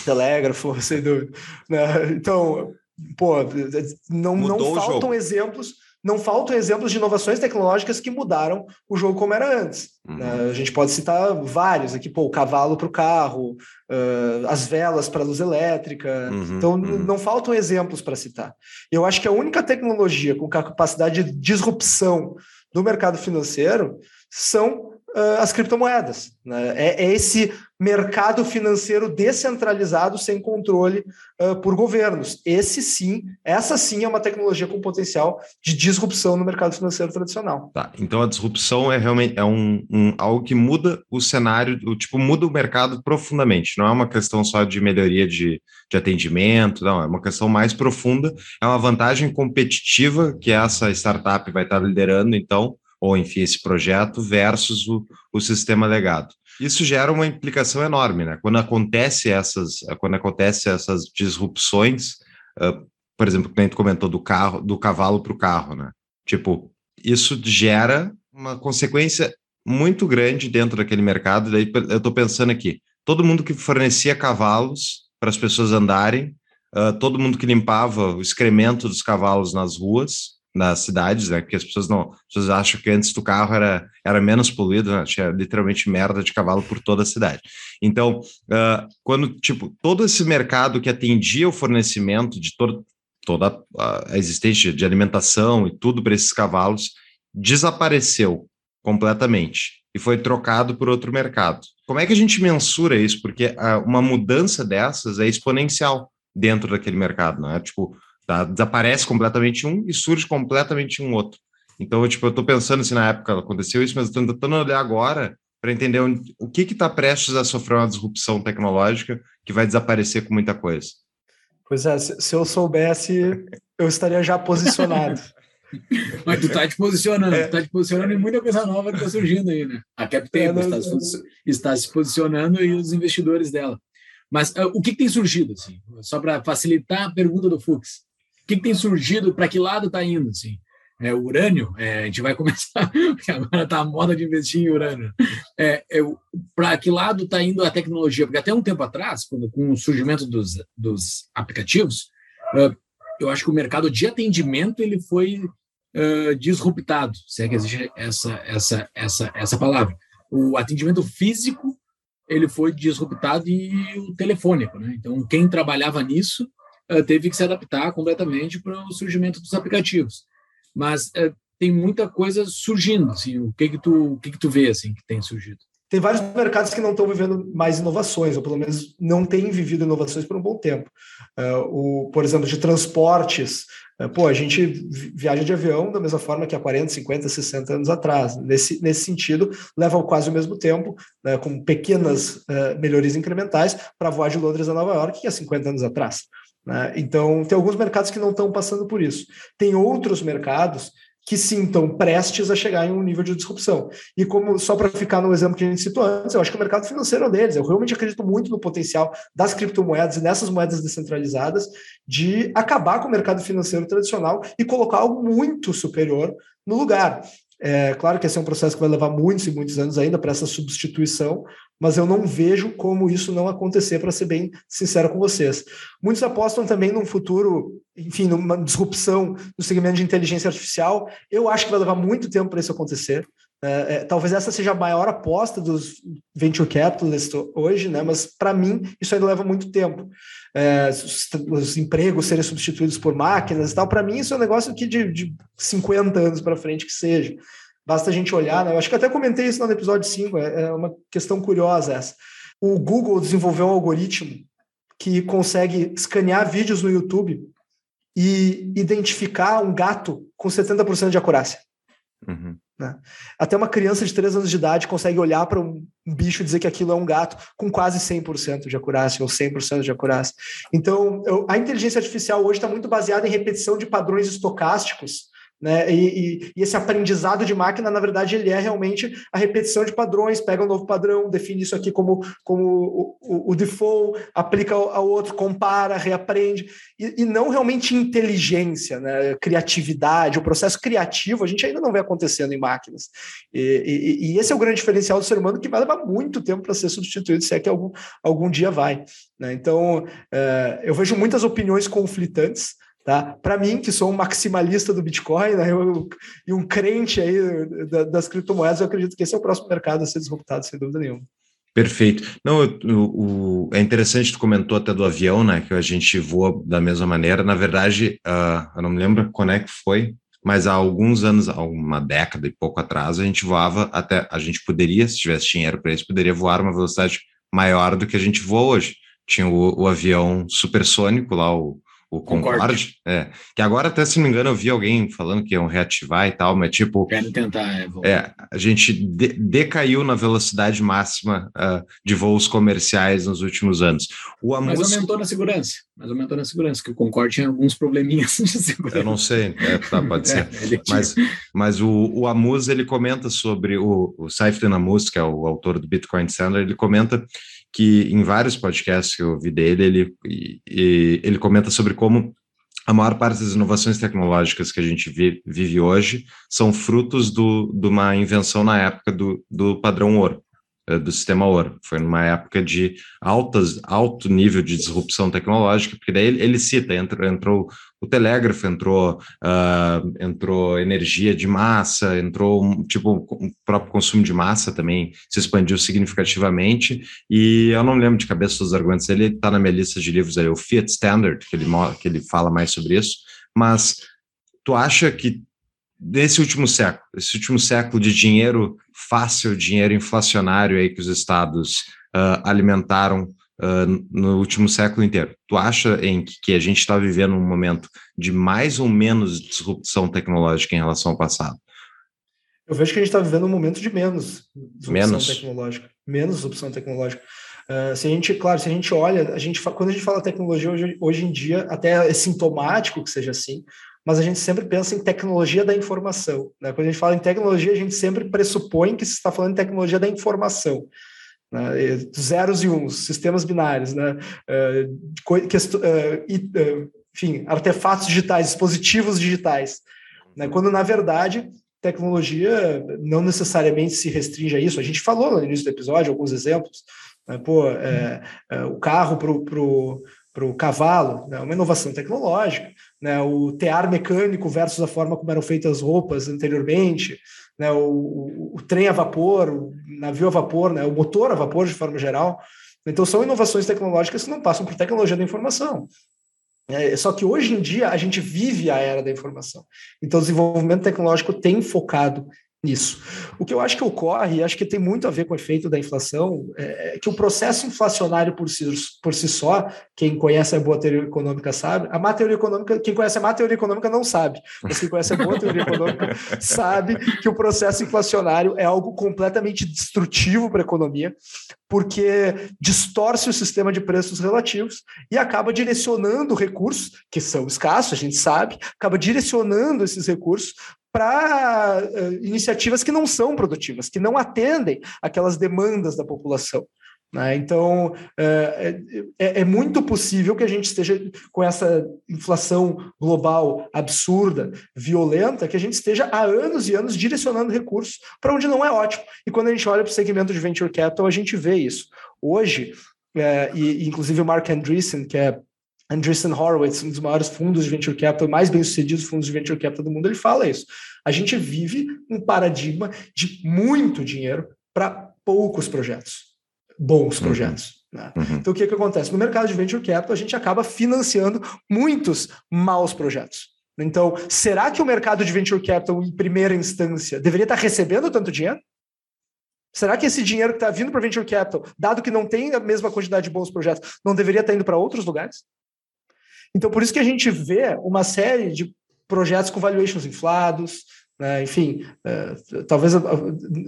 Telégrafo, [LAUGHS] sem dúvida. Né? Então, pô, não, não faltam exemplos não faltam exemplos de inovações tecnológicas que mudaram o jogo como era antes. Uhum. Uh, a gente pode citar vários aqui, pô, o cavalo para o carro, uh, as velas para a luz elétrica. Uhum, então, uhum. não faltam exemplos para citar. Eu acho que a única tecnologia com capacidade de disrupção no mercado financeiro são uh, as criptomoedas. Né? É, é, esse mercado financeiro descentralizado sem controle uh, por governos. Esse sim, essa sim é uma tecnologia com potencial de disrupção no mercado financeiro tradicional. Tá, então a disrupção é realmente é um, um, algo que muda o cenário, o, tipo, muda o mercado profundamente. Não é uma questão só de melhoria de, de atendimento, não, é uma questão mais profunda, é uma vantagem competitiva que essa startup vai estar liderando, então, ou enfim, esse projeto versus o, o sistema legado. Isso gera uma implicação enorme, né? Quando acontece essas, quando acontece essas disrupções, uh, por exemplo, a gente comentou do carro, do cavalo para o carro, né? Tipo, isso gera uma consequência muito grande dentro daquele mercado. Daí eu estou pensando aqui, todo mundo que fornecia cavalos para as pessoas andarem, uh, todo mundo que limpava o excremento dos cavalos nas ruas, nas cidades, né? Porque as pessoas não, as pessoas acham que antes do carro era, era menos poluído, né? tinha literalmente merda de cavalo por toda a cidade. Então, uh, quando tipo todo esse mercado que atendia o fornecimento de toda a existência de alimentação e tudo para esses cavalos desapareceu completamente e foi trocado por outro mercado. Como é que a gente mensura isso? Porque uh, uma mudança dessas é exponencial dentro daquele mercado, não é? Tipo, Tá? Desaparece completamente um e surge completamente um outro. Então, eu, tipo, eu estou pensando se na época aconteceu isso, mas estou tentando olhar agora para entender onde, o que está prestes a sofrer uma disrupção tecnológica que vai desaparecer com muita coisa. Pois é, se, se eu soubesse, eu estaria já posicionado. [LAUGHS] Mas tu está te posicionando, é. tu tá te posicionando em muita coisa nova que está surgindo aí, né? A CapTable é, está, está, se posicionando e os investidores dela. Mas uh, o que, que, tem surgido, assim? Só para facilitar a pergunta do Fux. O que, que tem surgido? Para que lado está indo? Assim? É, urânio, é, a gente vai [LAUGHS] começar, porque agora está a moda de investir em urânio. É, é, Para que lado está indo a tecnologia? Porque até um tempo atrás, quando, com o surgimento dos, dos aplicativos, eu acho que o mercado de atendimento ele foi disruptado, se é que existe essa, essa, essa, essa palavra. O atendimento físico ele foi disruptado e o telefônico. Né? Então, quem trabalhava nisso teve que se adaptar completamente para o surgimento dos aplicativos. Mas uh, tem muita coisa surgindo, assim, o que que tu, o que que tu vê, assim, que tem surgido? Tem vários mercados que não estão vivendo mais inovações, ou pelo menos não têm vivido inovações por um bom tempo. Uh, o, por exemplo, de transportes, pô, a gente viaja de avião da mesma forma que há 40, 50, 60 anos atrás. Nesse, nesse sentido, leva quase o mesmo tempo, né, com pequenas uh, melhorias incrementais, para voar de Londres a Nova York, que há 50 anos atrás. Né? Então, tem alguns mercados que não estão passando por isso. Tem outros mercados que sintam prestes a chegar em um nível de disrupção. E como só para ficar no exemplo que a gente citou antes, eu acho que o mercado financeiro é deles. Eu realmente acredito muito no potencial das criptomoedas e nessas moedas descentralizadas de acabar com o mercado financeiro tradicional e colocar algo muito superior no lugar. É claro que esse é um processo que vai levar muitos e muitos anos ainda para essa substituição, mas eu não vejo como isso não acontecer, para ser bem sincero com vocês. Muitos apostam também num futuro, enfim, numa disrupção no segmento de inteligência artificial. Eu acho que vai levar muito tempo para isso acontecer. É, é, talvez essa seja a maior aposta dos venture capitalists hoje, né? mas para mim isso ainda leva muito tempo. É, os, os, empregos serem substituídos por máquinas e tal, para mim isso é um negócio que de, de 50 anos para frente que seja. Basta a gente olhar, né? Eu acho que até comentei isso no episódio 5, é, é uma questão curiosa essa. O Google desenvolveu um algoritmo que consegue escanear vídeos no YouTube e identificar um gato com 70% de acurácia. Uhum. Né? Até uma criança de 3 anos de idade consegue olhar para um bicho e dizer que aquilo é um gato com quase 100% de acurácia ou 100% de acurácia. Então, eu, a inteligência artificial hoje está muito baseada em repetição de padrões estocásticos né? E, e, e, esse aprendizado de máquina, na verdade, ele é realmente a repetição de padrões, pega um novo padrão, define isso aqui como, como o, o, o default, aplica ao, outro, compara, reaprende, e, e, não realmente inteligência, né? criatividade, o processo criativo a gente ainda não vê acontecendo em máquinas. E, esse é o grande diferencial do ser humano que vai levar muito tempo para ser substituído, se é que algum, algum dia vai. Né? Então, é, eu vejo muitas opiniões conflitantes, Tá? Para mim, que sou um maximalista do Bitcoin né, eu, e um crente aí das criptomoedas, eu acredito que esse é o próximo mercado a ser disruptado, sem dúvida nenhuma. Perfeito. Não, o, é interessante, tu comentou até do avião, né? Que a gente voa da mesma maneira. Na verdade, uh, eu não me lembro quando é que foi, mas há alguns anos, há uma década e pouco atrás, a gente voava até. A gente poderia, se tivesse dinheiro para isso, poderia voar uma velocidade maior do que a gente voa hoje. Tinha o, o avião supersônico lá, o o Concorde, é. Que agora, até se não me engano, eu vi alguém falando que iam reativar e tal, mas tipo. Querem tentar, é. É, a gente de, decaiu na velocidade máxima uh, de voos comerciais nos últimos anos. O Amus... Mas aumentou na segurança. Mas aumentou na segurança, que o Concorde tinha alguns probleminhas [LAUGHS] de segurança. Eu não sei, é, tá, pode [LAUGHS] ser. É, mas mas o, o Amus, ele comenta sobre o, o Saifedean Amus, que é o autor do Bitcoin Standard, ele comenta que em vários podcasts que eu ouvi dele, ele, e, ele comenta sobre como a maior parte das inovações tecnológicas que a gente vive, vive hoje são frutos do, de uma invenção na época do, do padrão ouro. Eh, do sistema ouro. Foi numa época de altas, alto nível de disrupção tecnológica, porque daí ele, ele cita, entrou o telégrafo, entrou, uh, entrou energia de massa, entrou tipo o próprio consumo de massa também se expandiu significativamente, e eu não lembro de cabeça dos argumentos, ele está na minha lista de livros aí, o Fiat Standard, que ele, que ele fala mais sobre isso, mas tu acha que desse último século, esse último século de dinheiro fácil, dinheiro inflacionário aí que os estados uh, alimentaram uh, no último século inteiro. Tu acha em que, que a gente está vivendo um momento de mais ou menos disrupção tecnológica em relação ao passado? Eu vejo que a gente está vivendo um momento de menos disrupção menos. tecnológica, menos disrupção tecnológica. Uh, se a gente, claro, se a gente olha, a gente, quando a gente fala tecnologia hoje, hoje em dia, até é sintomático que seja assim, mas a gente sempre pensa em tecnologia da informação. Né? Quando a gente fala em tecnologia, a gente sempre pressupõe que se está falando em tecnologia da informação. Né? Zeros e uns, sistemas binários, né? Uh, uh, enfim, artefatos digitais, dispositivos digitais. Né? Quando, na verdade, tecnologia não necessariamente se restringe a isso. A gente falou no início do episódio alguns exemplos. Né? Pô, é, é, o carro para o para o cavalo, né, uma inovação tecnológica, né, o tear mecânico versus a forma como eram feitas as roupas anteriormente, né, o, o, o, trem a vapor, o navio a vapor, né, o motor a vapor de forma geral. Então, são inovações tecnológicas que não passam por tecnologia da informação. É, só que hoje em dia a gente vive a era da informação. Então, o desenvolvimento tecnológico tem focado nisso. O que eu acho que ocorre, acho que tem muito a ver com o efeito da inflação, é, é que o processo inflacionário por si, por si só, quem conhece a boa teoria econômica sabe, a má teoria econômica, quem conhece a má teoria econômica não sabe, mas quem conhece a boa teoria econômica [LAUGHS] sabe que o processo inflacionário é algo completamente destrutivo para a economia, porque distorce o sistema de preços relativos e acaba direcionando recursos, que são escassos, a gente sabe, acaba direcionando esses recursos para uh, iniciativas que não são produtivas, que não atendem aquelas demandas da população. Né? Então, é, é, é, muito possível que a gente esteja com essa inflação global absurda, violenta, que a gente esteja há anos e anos direcionando recursos para onde não é ótimo. E quando a gente olha para o segmento de venture capital, a gente vê isso. Hoje, é, e inclusive o Mark Andreessen, que é Andreessen Horowitz, um dos maiores fundos de venture capital, mais bem-sucedidos fundos de venture capital do mundo, ele fala isso. A gente vive um paradigma de muito dinheiro para poucos projetos, bons uhum. projetos. Né? Uhum. Então, o que, que acontece? No mercado de venture capital, a gente acaba financiando muitos maus projetos. Então, será que o mercado de venture capital, em primeira instância, deveria estar recebendo tanto dinheiro? Será que esse dinheiro que está vindo para venture capital, dado que não tem a mesma quantidade de bons projetos, não deveria estar indo para outros lugares? Então, por isso que a gente vê uma série de projetos com valuations inflados, né? enfim, uh, talvez uh,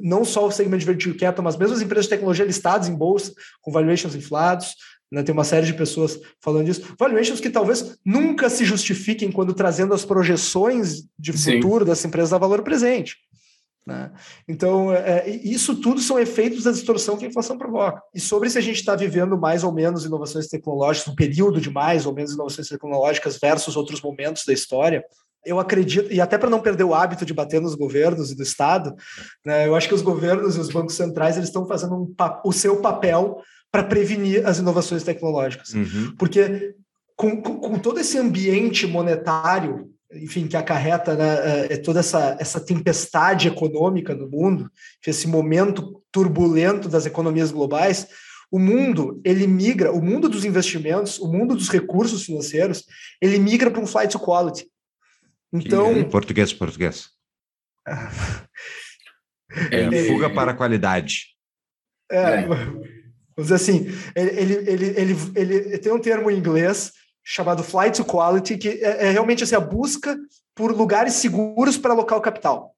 não só o segmento de venture capital, mas mesmo as empresas de tecnologia listadas em bolsa com valuations inflados, né? tem uma série de pessoas falando disso, valuations que talvez nunca se justifiquem quando trazendo as projeções de futuro Sim. dessa empresa a valor presente. Né? Então, é, isso tudo são efeitos da distorção que a inflação provoca. E sobre se a gente está vivendo mais ou menos inovações tecnológicas, um período de mais ou menos inovações tecnológicas versus outros momentos da história, eu acredito, e até para não perder o hábito de bater nos governos e do Estado, né, eu acho que os governos e os bancos centrais eles estão fazendo um, o seu papel para prevenir as inovações tecnológicas. Uhum. Porque com, com, com todo esse ambiente monetário enfim, que acarreta né, é, é toda essa, essa tempestade econômica no mundo, esse momento turbulento das economias globais, o mundo ele migra, o mundo dos investimentos, o mundo dos recursos financeiros, ele migra para um flight to quality. Então, em português, português. [LAUGHS] é, fuga para a qualidade. É, é. vamos dizer assim, ele, ele, ele, ele, ele tem um termo em inglês chamado Flight to Quality, que é, é realmente assim, a busca por lugares seguros para alocar o capital.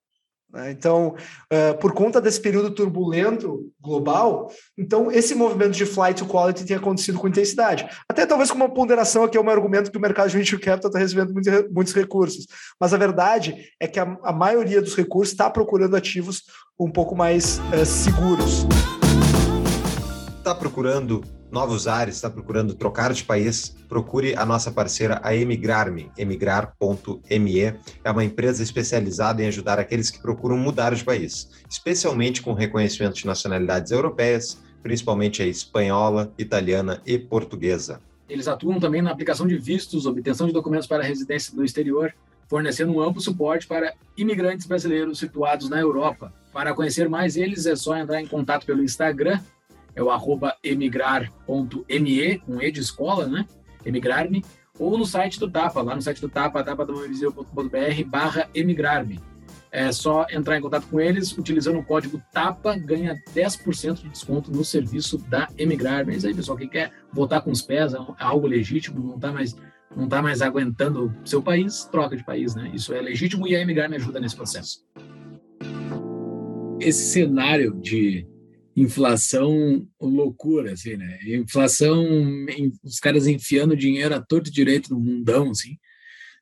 Né? Então, uh, por conta desse período turbulento global, então esse movimento de flight to quality tem acontecido com intensidade. Até talvez com uma ponderação aqui é um argumento que o mercado de venture capital está recebendo muitos, muitos recursos. Mas a verdade é que a, a maioria dos recursos está procurando ativos um pouco mais uh, seguros. Está procurando novos ares, está procurando trocar de país, procure a nossa parceira, a Emigrarme, emigrar.me. É uma empresa especializada em ajudar aqueles que procuram mudar de país, especialmente com reconhecimento de nacionalidades europeias, principalmente a espanhola, italiana e portuguesa. Eles atuam também na aplicação de vistos, obtenção de documentos para residência no exterior, fornecendo um amplo suporte para imigrantes brasileiros situados na Europa. Para conhecer mais eles, é só entrar em contato pelo Instagram é o arroba emigrar.me, com E de escola, né? Emigrar-me, ou no site do Tapa, lá no site do Tapa, tapadomavisível.com.br barra emigrar-me. É só entrar em contato com eles, utilizando o código TAPA, ganha 10% de desconto no serviço da Emigrar. Mas aí, pessoal, quem quer voltar com os pés, é, é algo legítimo, não está mais, não tá mais aguentando seu país, troca de país, né? Isso é legítimo e a Emigrar me ajuda nesse processo. Esse cenário de inflação loucura, assim, né? Inflação, os caras enfiando dinheiro a torto direito no mundão, assim,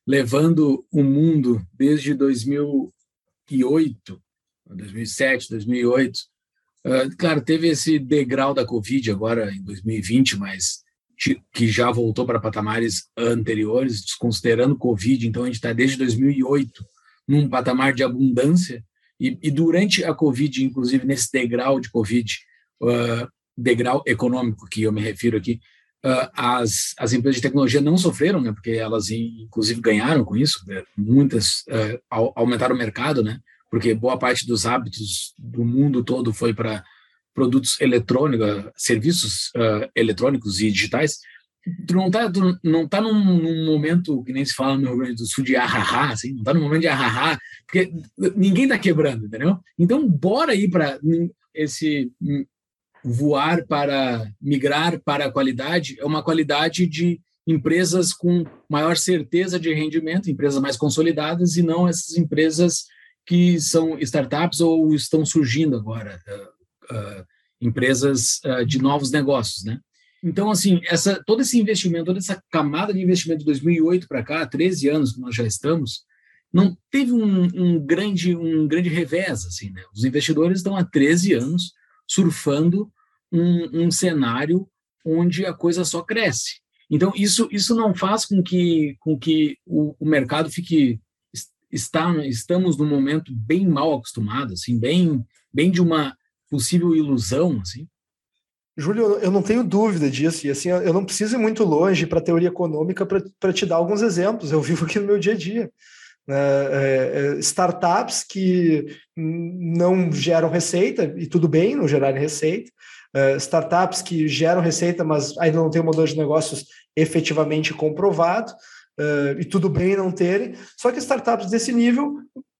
levando o mundo desde 2008, 2007, 2008. Uh, claro, teve esse degrau da Covid agora em 2020, mas que já voltou para patamares anteriores, desconsiderando Covid. Então, a gente está desde 2008 num patamar de abundância e, e, durante a Covid, inclusive nesse degrau de Covid, uh, degrau econômico que eu me refiro aqui, uh, as, as empresas de tecnologia não sofreram, né, porque elas inclusive ganharam com isso, né, muitas uh, aumentaram o mercado, né, porque boa parte dos hábitos do mundo todo foi para produtos eletrônicos, serviços eletrônicos e digitais. Tu não tá, tu não tá num, num, momento, que nem se fala no Rio Grande do Sul, de ahahá, assim, não tá num momento de ahahá, porque ninguém tá quebrando, entendeu? Então, bora ir para esse voar para migrar para a qualidade, é uma qualidade de empresas com maior certeza de rendimento, empresas mais consolidadas, e não essas empresas que são startups ou estão surgindo agora, uh, uh, empresas uh, de novos negócios, né? Então, assim, essa, todo esse investimento, toda essa camada de investimento de 2008 para cá, 13 anos que nós já estamos, não teve um, um, grande, um grande revés, assim, né? Os investidores estão há 13 anos surfando um, um cenário onde a coisa só cresce. Então, isso, isso não faz com que, com que o, o mercado fique. Está, estamos num momento bem mal acostumado, assim, bem, bem de uma possível ilusão, assim. Júlio, eu não tenho dúvida disso, e assim, eu não preciso ir muito longe para a teoria econômica para te dar alguns exemplos, eu vivo aqui no meu dia a dia. Né? É, é, startups que não geram receita, e tudo bem não gerarem receita, é, startups que geram receita, mas ainda não tem um modelo de negócios efetivamente comprovado, e tudo bem não terem, só que startups desse nível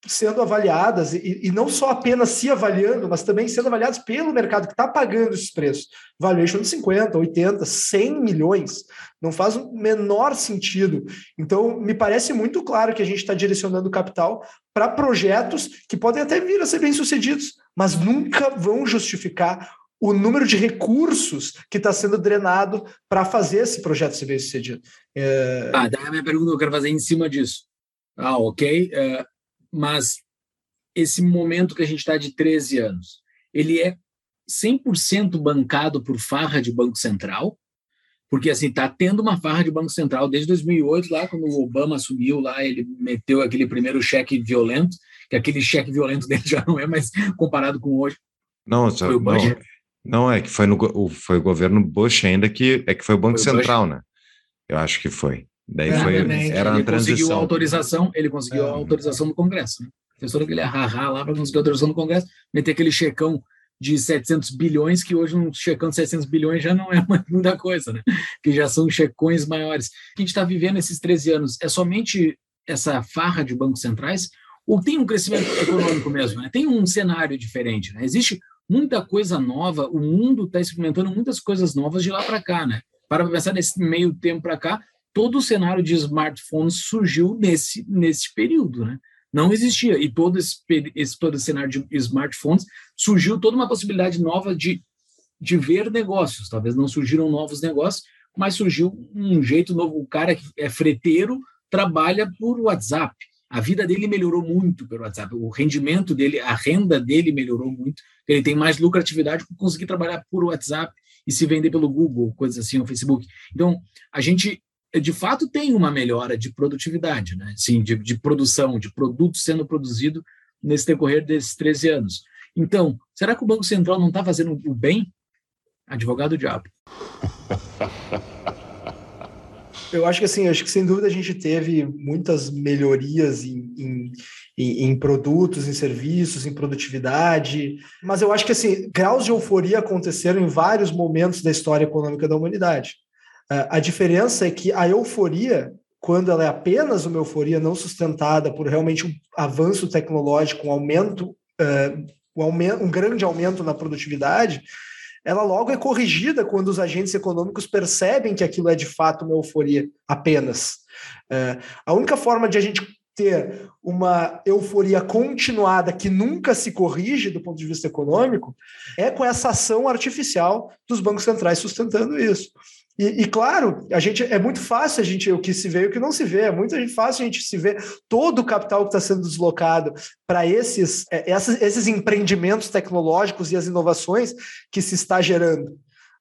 sendo avaliadas, e, e, não só apenas se avaliando, mas também sendo avaliadas pelo mercado que está pagando esses preços. Valuation de 50, 80, 100 milhões. Não faz o menor sentido. Então, me parece muito claro que a gente está direcionando capital para projetos que podem até vir a ser bem-sucedidos, mas nunca vão justificar o número de recursos que está sendo drenado para fazer esse projeto ser bem-sucedido. É... Ah, daí a minha pergunta eu quero fazer em cima disso. Ah, ok. Uh, mas esse momento que a gente está de 13 anos, ele é 100% bancado por farra de Banco Central, porque assim está tendo uma farra de Banco Central desde 2008 lá quando o Obama assumiu lá ele meteu aquele primeiro cheque violento que aquele cheque violento [LAUGHS] dele já não é mais comparado com hoje. Não, só, não, não é que foi no foi o governo Bush ainda que é que foi o Banco foi Central o né? Eu acho que foi Daí é, foi, era ele conseguiu a autorização, ele conseguiu é. a autorização do Congresso. Né? Fez todo aquele arrahá lá para conseguir a autorização do Congresso, meter aquele checão de 700 bilhões, que hoje um checão de 700 bilhões já não é [LAUGHS] muita coisa, né? que já são checões maiores. O que a gente está vivendo esses 13 anos é somente essa farra de bancos centrais ou tem um crescimento econômico mesmo? Né? Tem um cenário diferente. Né? Existe muita coisa nova, o mundo está experimentando muitas coisas novas de lá para cá. Né? Para pensar nesse meio tempo para cá, todo o cenário de smartphones surgiu nesse, nesse período, né? Não existia. E todo esse, esse, todo esse cenário de smartphones surgiu toda uma possibilidade nova de, de ver negócios. Talvez não surgiram novos negócios, mas surgiu um jeito novo. O cara que é freteiro trabalha por WhatsApp. A vida dele melhorou muito pelo WhatsApp. O rendimento dele, a renda dele melhorou muito. Ele tem mais lucratividade por conseguir trabalhar por WhatsApp e se vender pelo Google, coisas assim, o Facebook. Então, a gente de fato tem uma melhora de produtividade, né? Sim, de, de produção, de produto sendo produzido nesse decorrer desses 13 anos. Então, será que o Banco Central não está fazendo o bem? Advogado diabo. [LAUGHS] Eu acho que assim, acho que sem dúvida a gente teve muitas melhorias em, em, em, produtos, em serviços, em produtividade, mas eu acho que assim, graus de euforia aconteceram em vários momentos da história econômica da humanidade. A diferença é que a euforia, quando ela é apenas uma euforia não sustentada por realmente um avanço tecnológico, um aumento, um, aumento, um grande aumento na produtividade, ela logo é corrigida quando os agentes econômicos percebem que aquilo é de fato uma euforia apenas. a única forma de a gente ter uma euforia continuada que nunca se corrige do ponto de vista econômico é com essa ação artificial dos bancos centrais sustentando isso. E, e, claro, a gente é muito fácil a gente o que se vê e o que não se vê. É muito fácil a gente se ver todo o capital que está sendo deslocado para esses, é, esses, empreendimentos tecnológicos e as inovações que se está gerando.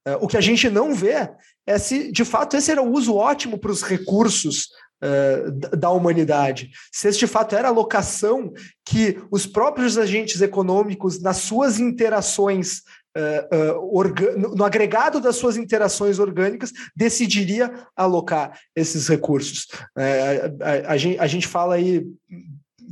É, o que a gente não vê é se, de fato, esse era o uso ótimo para os recursos Uh, da humanidade. Se este fato era a locação que os próprios agentes econômicos, nas suas interações uh, no agregado das suas interações orgânicas, decidiria alocar esses recursos. Uh, a, a, a, gente, a gente fala aí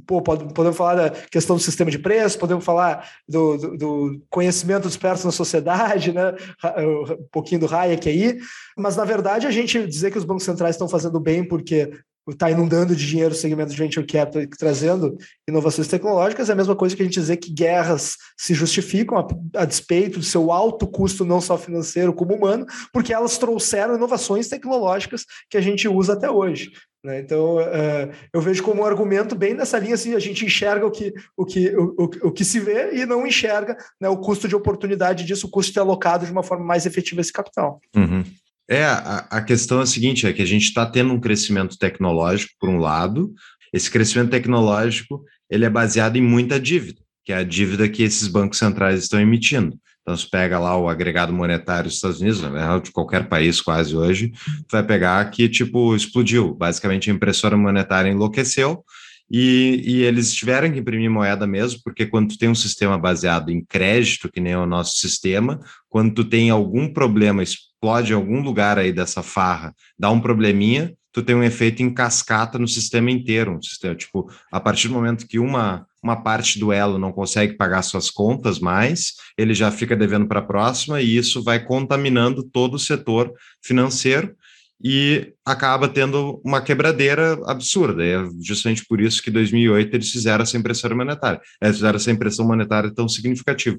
pô, podemos falar da questão do sistema de preço, podemos falar do, do, do conhecimento disperso na sociedade, [LAUGHS] né? um pouquinho do Hayek aí, mas na verdade a gente dizer que os bancos centrais estão fazendo bem porque está inundando de dinheiro o segmento de venture capital trazendo inovações tecnológicas, é a mesma coisa que a gente dizer que guerras se justificam a, a, despeito do seu alto custo, não só financeiro como humano, porque elas trouxeram inovações tecnológicas que a gente usa até hoje. Né? Então, uh, eu vejo como um argumento bem nessa linha, assim, a gente enxerga o que, o que, o, o, o que se vê e não enxerga né, o custo de oportunidade disso, o custo de ter alocado de uma forma mais efetiva esse capital. Uhum. É, a, a questão é a seguinte: é que a gente está tendo um crescimento tecnológico, por um lado, esse crescimento tecnológico ele é baseado em muita dívida, que é a dívida que esses bancos centrais estão emitindo. Então, se pega lá o agregado monetário dos Estados Unidos, de qualquer país quase hoje, vai pegar que, tipo, explodiu. Basicamente, a impressora monetária enlouqueceu e, e, eles tiveram que imprimir moeda mesmo, porque quando tu tem um sistema baseado em crédito, que nem é o nosso sistema, quando tu tem algum problema explode algum lugar aí dessa farra, dá um probleminha, tu tem um efeito em cascata no sistema inteiro. Sistema, tipo, a partir do momento que uma, uma parte do elo não consegue pagar suas contas mais, ele já fica devendo para a próxima e isso vai contaminando todo o setor financeiro e acaba tendo uma quebradeira absurda. é justamente por isso que em 2008 eles fizeram essa impressão monetária. Eles fizeram essa impressão monetária tão significativa.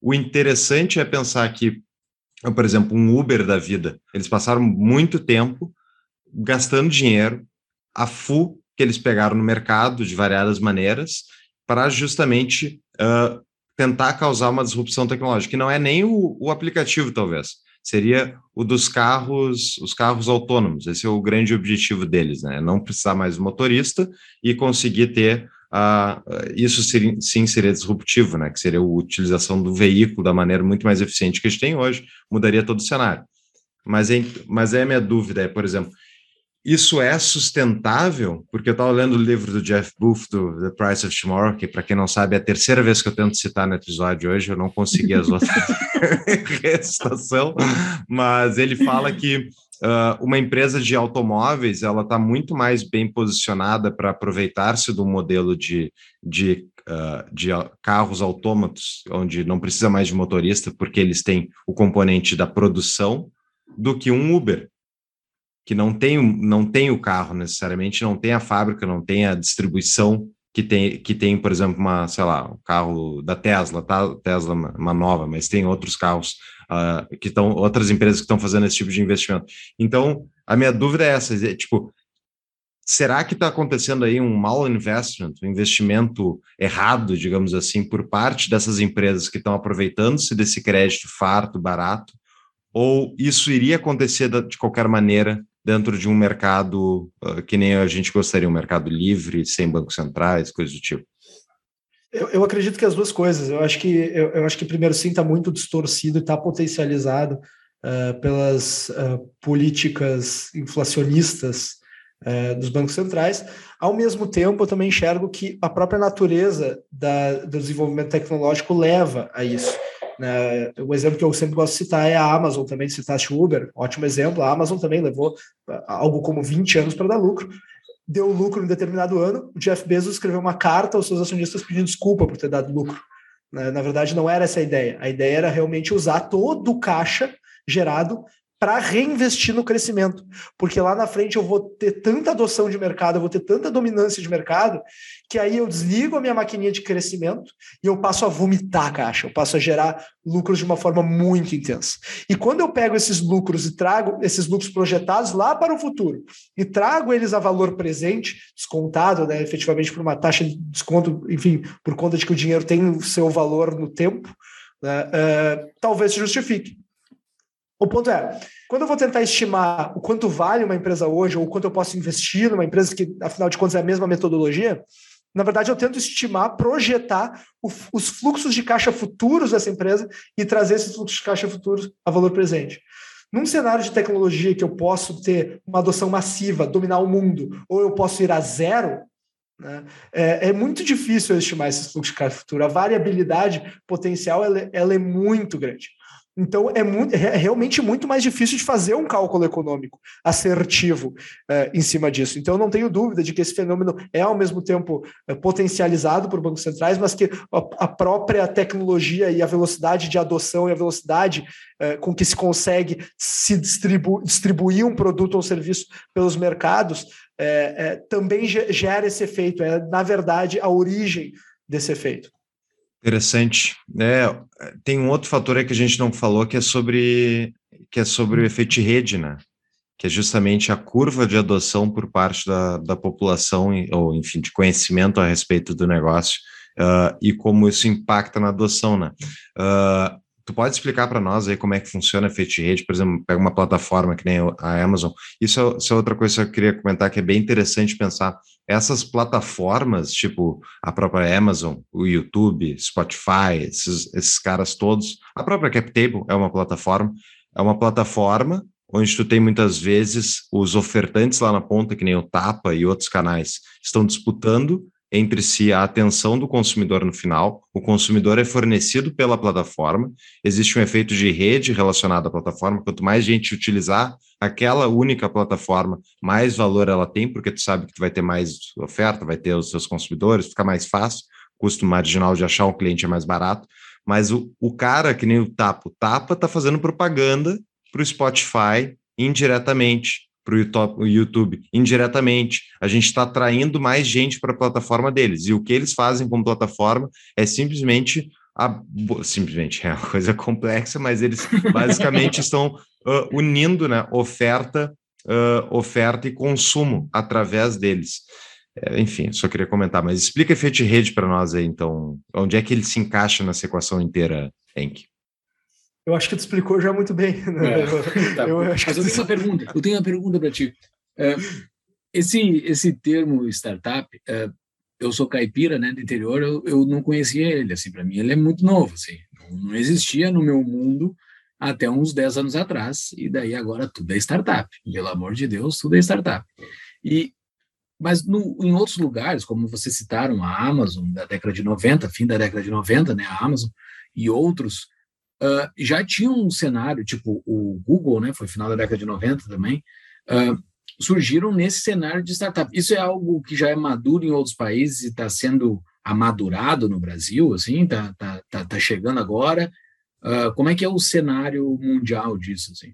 O interessante é pensar que por exemplo, um Uber da vida. Eles passaram muito tempo gastando dinheiro a full que eles pegaram no mercado de variadas maneiras para justamente uh, tentar causar uma disrupção tecnológica, que não é nem o, o, aplicativo, talvez. Seria o dos carros, os carros autônomos. Esse é o grande objetivo deles, né? Não precisar mais do motorista e conseguir ter uh, isso seria, sim seria disruptivo, né? Que seria a utilização do veículo da maneira muito mais eficiente que a gente tem hoje, mudaria todo o cenário. Mas, é, mas é a minha dúvida, é, por exemplo, isso é sustentável? Porque eu estava lendo o livro do Jeff Booth, do The Price of Tomorrow, que, para quem não sabe, é a terceira vez que eu tento citar no episódio hoje, eu não consegui as [LAUGHS] outras [LAUGHS] recitação, mas ele fala que Uh, uma empresa de automóveis ela está muito mais bem posicionada para aproveitar-se do modelo de, de, uh, de carros autômatos, onde não precisa mais de motorista, porque eles têm o componente da produção, do que um Uber, que não tem, não tem o carro necessariamente, não tem a fábrica, não tem a distribuição que tem, que tem, por exemplo, uma, sei lá, um carro da Tesla, tá? Tesla uma nova, mas tem outros carros uh, que estão, outras empresas que estão fazendo esse tipo de investimento. Então, a minha dúvida é essa, é, tipo, será que está acontecendo aí um mal investment, um investimento errado, digamos assim, por parte dessas empresas que estão aproveitando-se desse crédito farto, barato, ou isso iria acontecer de qualquer maneira dentro de um mercado uh, que nem a gente gostaria, um mercado livre, sem bancos centrais, coisas do tipo? Eu, eu, acredito que as duas coisas. Eu acho que eu, eu acho que primeiro sim está muito distorcido e está potencializado uh, pelas uh, políticas inflacionistas uh, dos bancos centrais. Ao mesmo tempo, eu também enxergo que a própria natureza da, do desenvolvimento tecnológico leva a isso. Né? O exemplo que eu sempre gosto de citar é a Amazon, também citaste o Uber, ótimo exemplo. A Amazon também levou algo como 20 anos para dar lucro deu lucro em determinado ano, o Jeff Bezos escreveu uma carta aos seus acionistas pedindo desculpa por ter dado lucro. Na verdade, não era essa a ideia. A ideia era realmente usar todo o caixa gerado para reinvestir no crescimento. Porque lá na frente eu vou ter tanta adoção de mercado, eu vou ter tanta dominância de mercado, que aí eu desligo a minha maquininha de crescimento e eu passo a vomitar caixa, eu passo a gerar lucros de uma forma muito intensa. E quando eu pego esses lucros e trago esses lucros projetados lá para o futuro e trago eles a valor presente, descontado, né, efetivamente por uma taxa de desconto, enfim, por conta de que o dinheiro tem o seu valor no tempo, né, uh, talvez se justifique. O ponto é, quando eu vou tentar estimar o quanto vale uma empresa hoje, ou quanto eu posso investir numa empresa que, afinal de contas, é a mesma metodologia, na verdade, eu tento estimar, projetar o, os fluxos de caixa futuros dessa empresa e trazer esses fluxos de caixa futuros a valor presente. Num cenário de tecnologia que eu posso ter uma adoção massiva, dominar o mundo, ou eu posso ir a zero, né, é, é, muito difícil estimar esses fluxos de caixa futuro. A variabilidade potencial ela, ela é muito grande. Então, é, muito, é, realmente muito mais difícil de fazer um cálculo econômico assertivo é, em cima disso. Então, não tenho dúvida de que esse fenômeno é, ao mesmo tempo, é, potencializado por bancos centrais, mas que a, a, própria tecnologia e a velocidade de adoção e a velocidade é, com que se consegue se distribu distribuir um produto ou serviço pelos mercados também gera esse efeito. É, na verdade, a origem desse efeito. Interessante. É, tem um outro fator aí que a gente não falou que é sobre que é sobre o efeito de rede, né? Que é justamente a curva de adoção por parte da, da população, ou enfim, de conhecimento a respeito do negócio, uh, e como isso impacta na adoção, né? Uh, Tu pode explicar para nós aí como é que funciona a Fate Rede? Por exemplo, pega uma plataforma que nem a Amazon. Isso é, isso é outra coisa que eu queria comentar que é bem interessante pensar. Essas plataformas, tipo a própria Amazon, o YouTube, Spotify, esses, esses caras todos, a própria CapTable é uma plataforma, é uma plataforma onde tu tem muitas vezes os ofertantes lá na ponta, que nem o Tapa e outros canais, estão disputando entre si a atenção do consumidor no final. O consumidor é fornecido pela plataforma, existe um efeito de rede relacionado à plataforma. Quanto mais gente utilizar aquela única plataforma, mais valor ela tem, porque tu sabe que tu vai ter mais oferta, vai ter os seus consumidores, fica mais fácil, custo marginal de achar um cliente é mais barato. Mas o, o cara, que nem o Tapa, o Tapa está fazendo propaganda para o Spotify indiretamente para o YouTube indiretamente. A gente está atraindo mais gente para a plataforma deles. E o que eles fazem como plataforma é simplesmente. A, simplesmente é uma coisa complexa, mas eles [LAUGHS] basicamente estão uh, unindo né, oferta, uh, oferta e consumo através deles. É, enfim, só queria comentar, mas explica efeito de rede para nós aí, então, onde é que ele se encaixa nessa equação inteira, Henk? Eu acho que tu explicou já muito bem. Né? É, [LAUGHS] tá. eu, acho Mas eu tenho uma pergunta. Eu tenho uma pergunta para ti. É, esse esse termo startup, é, eu sou caipira, né, do interior. Eu, eu não conhecia ele. Assim, para mim, ele é muito novo. Assim, não, não existia no meu mundo até uns 10 anos atrás. E daí agora tudo é startup. Pelo amor de Deus, tudo é startup. E mas no, em outros lugares, como vocês citaram, a Amazon da década de 90, fim da década de 90, né, a Amazon e outros uh, já tinha um cenário, tipo o Google, né, foi final da década de 90 também, uh, surgiram nesse cenário de startup. Isso é algo que já é maduro em outros países e está sendo amadurado no Brasil, assim, está tá, tá, tá chegando agora. Uh, como é que é o cenário mundial disso, assim?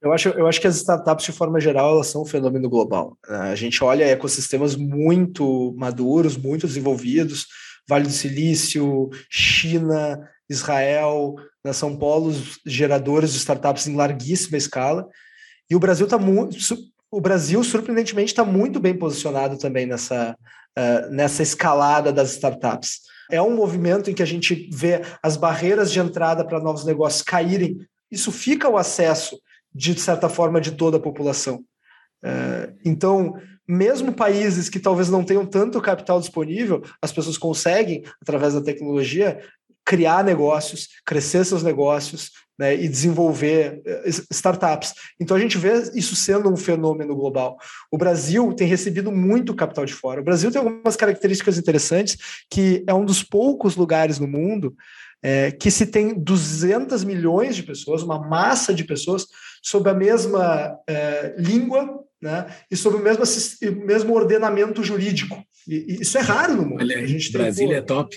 Eu acho, eu acho que as startups, de forma geral, elas são um fenômeno global. A gente olha ecossistemas muito maduros, muito desenvolvidos, Vale do Silício, China, Israel, né, são polos geradores de startups em larguíssima escala. E o Brasil está muito. O Brasil, surpreendentemente, está muito bem posicionado também nessa, uh, nessa escalada das startups. É um movimento em que a gente vê as barreiras de entrada para novos negócios caírem. Isso fica o acesso, de certa forma, de toda a população. Uh, então, mesmo países que talvez não tenham tanto capital disponível, as pessoas conseguem, através da tecnologia, criar negócios, crescer seus negócios né, e desenvolver eh, startups. Então a gente vê isso sendo um fenômeno global. O Brasil tem recebido muito capital de fora. O Brasil tem algumas características interessantes, que é um dos poucos lugares no mundo é, que se tem 200 milhões de pessoas, uma massa de pessoas, sob a mesma é, língua né, e sob o mesmo, mesmo ordenamento jurídico. E, e isso é raro no mundo. Olha, a gente Brasília tem, é top.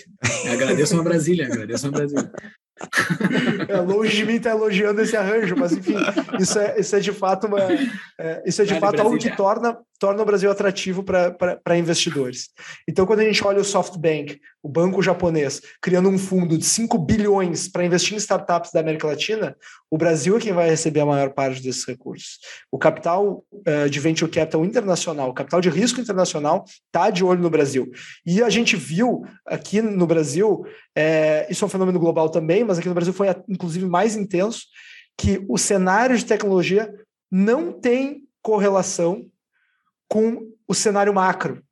Agradeço a Brasília, agradeço a Brasília. [LAUGHS] É, longe de mim estar tá elogiando esse arranjo, mas enfim, isso é, isso é de fato uma, é, isso é de vale fato algo que torna, torna o Brasil atrativo para investidores. Então, quando a gente olha o SoftBank, o banco japonês, criando um fundo de 5 bilhões para investir em startups da América Latina, o Brasil é quem vai receber a maior parte desses recursos. O capital uh, de venture capital internacional, o capital de risco internacional, está de olho no Brasil. E a gente viu aqui no Brasil, é, isso é um fenômeno global também, mas aqui no Brasil foi inclusive mais intenso, que o cenário de tecnologia não tem correlação com o cenário macro,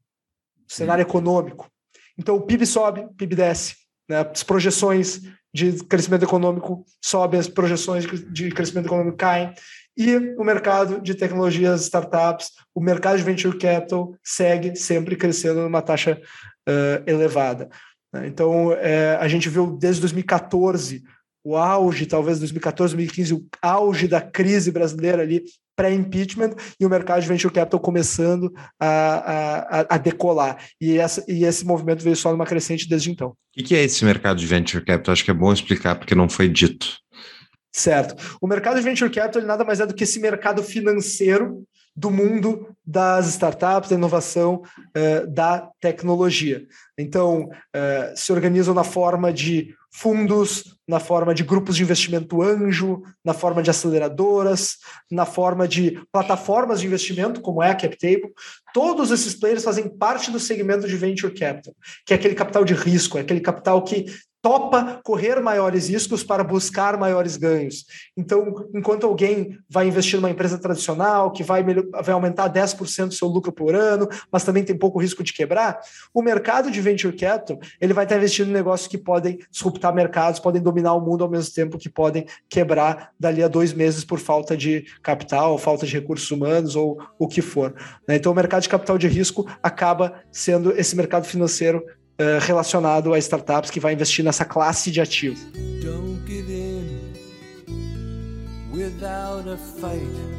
o cenário econômico. Então, o PIB sobe, o PIB desce. Né? As projeções de crescimento econômico sobem, as projeções de crescimento econômico caem. E o mercado de tecnologias, startups, o mercado de venture capital segue sempre crescendo numa taxa uh, elevada. Né? Então, é, a gente viu desde 2014 o auge, talvez 2014, 2015, o auge da crise brasileira ali, pré-impeachment, e o mercado de venture capital começando a, a, a decolar. E, essa, e esse movimento veio só numa crescente desde então. O que é esse mercado de venture capital? Acho que é bom explicar, porque não foi dito. Certo. O mercado de venture capital nada mais é do que esse mercado financeiro do mundo das startups, da inovação, uh, da tecnologia. Então, uh, se organizam na forma de fundos, na forma de grupos de investimento anjo, na forma de aceleradoras, na forma de plataformas de investimento, como é a CapTable. Todos esses players fazem parte do segmento de venture capital, que é aquele capital de risco, é aquele capital que topa correr maiores riscos para buscar maiores ganhos. Então, enquanto alguém vai investir numa empresa tradicional, que vai, vai aumentar 10% do seu lucro por ano, mas também tem pouco risco de quebrar, o mercado de venture capital ele vai estar investindo em negócios que podem disruptar mercados, podem dominar o mundo ao mesmo tempo que podem quebrar dali a dois meses por falta de capital, falta de recursos humanos ou o que for. Né? Então, o mercado de capital de risco acaba sendo esse mercado financeiro uh, relacionado a startups que vai investir nessa classe de ativo. Don't give in without a fight.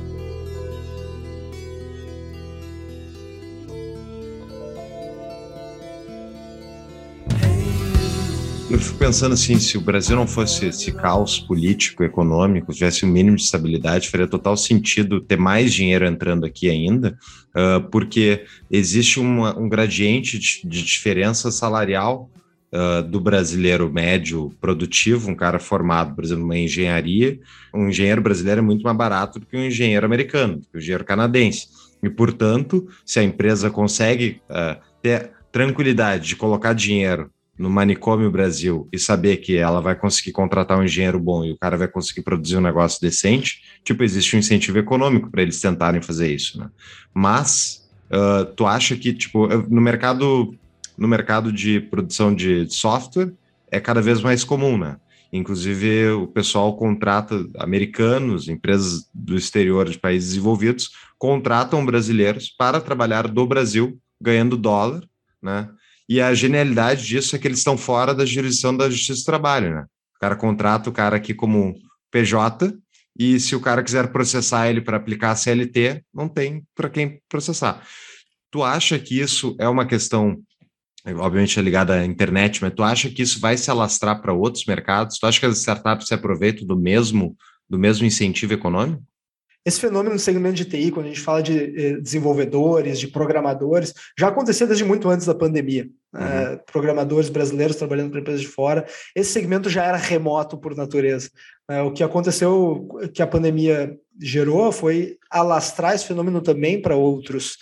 Eu fico pensando assim, se o Brasil não fosse esse caos político, econômico, tivesse um mínimo de estabilidade, faria total sentido ter mais dinheiro entrando aqui ainda, uh, porque existe uma, um gradiente de, de diferença salarial uh, do brasileiro médio produtivo, um cara formado, por exemplo, numa engenharia, um engenheiro brasileiro é muito mais barato do que um engenheiro americano, do que um engenheiro canadense. E, portanto, se a empresa consegue uh, ter tranquilidade de colocar dinheiro no Manicômio Brasil e saber que ela vai conseguir contratar um engenheiro bom e o cara vai conseguir produzir um negócio decente, tipo, existe um incentivo econômico para eles tentarem fazer isso, né? Mas uh, tu acha que, tipo, no mercado, no mercado de produção de software é cada vez mais comum, né? Inclusive, o pessoal contrata americanos, empresas do exterior de países desenvolvidos, contratam brasileiros para trabalhar do Brasil, ganhando dólar, né? E a genialidade disso é que eles estão fora da jurisdição da Justiça do Trabalho, né? O cara contrata o cara aqui como PJ, e se o cara quiser processar ele para aplicar a CLT, não tem para quem processar. Tu acha que isso é uma questão, obviamente é ligada à internet, mas tu acha que isso vai se alastrar para outros mercados? Tu acha que as startups se aproveitam do mesmo, do mesmo incentivo econômico? Esse fenômeno no segmento de TI, quando a gente fala de eh, desenvolvedores, de programadores, já acontecia desde muito antes da pandemia. Uhum. Uh, programadores brasileiros trabalhando para empresas de fora. Esse segmento já era remoto por natureza. Uh, o que aconteceu, que a pandemia gerou, foi alastrar esse fenômeno também para outros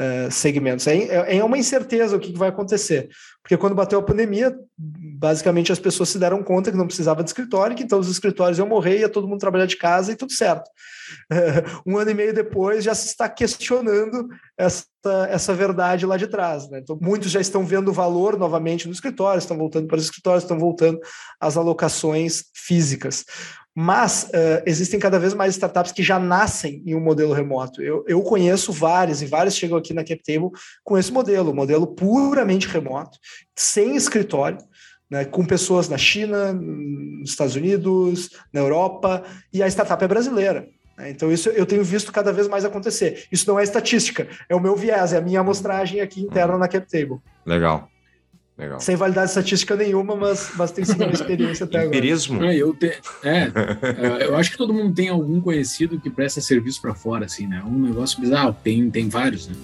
uh, segmentos. É, é, é, uma incerteza o que vai acontecer, porque quando bateu a pandemia, basicamente as pessoas se deram conta que não precisava de escritório, que então os escritórios iam morrer, ia todo mundo trabalhar de casa e tudo certo. [LAUGHS] Um ano e meio depois já se está questionando essa, essa verdade lá de trás. Né? Então, muitos já estão vendo valor novamente no escritório, estão voltando para os escritórios, estão voltando às alocações físicas. Mas uh, existem cada vez mais startups que já nascem em um modelo remoto. Eu, eu conheço várias, e várias chegam aqui na CapTable com esse modelo, modelo puramente remoto, sem escritório, né, com pessoas na China, nos Estados Unidos, na Europa, e a startup é brasileira. Né? Então, isso eu tenho visto cada vez mais acontecer. Isso não é estatística, é o meu viés, é a minha amostragem aqui interna na CapTable. Legal. Legal. Sem validade estatística nenhuma, mas, mas tem sido uma experiência até Empirismo? agora. É, eu, te, é, é, eu acho que todo mundo tem algum conhecido que presta serviço para fora, assim, né? Um negócio bizarro, tem, tem vários, né?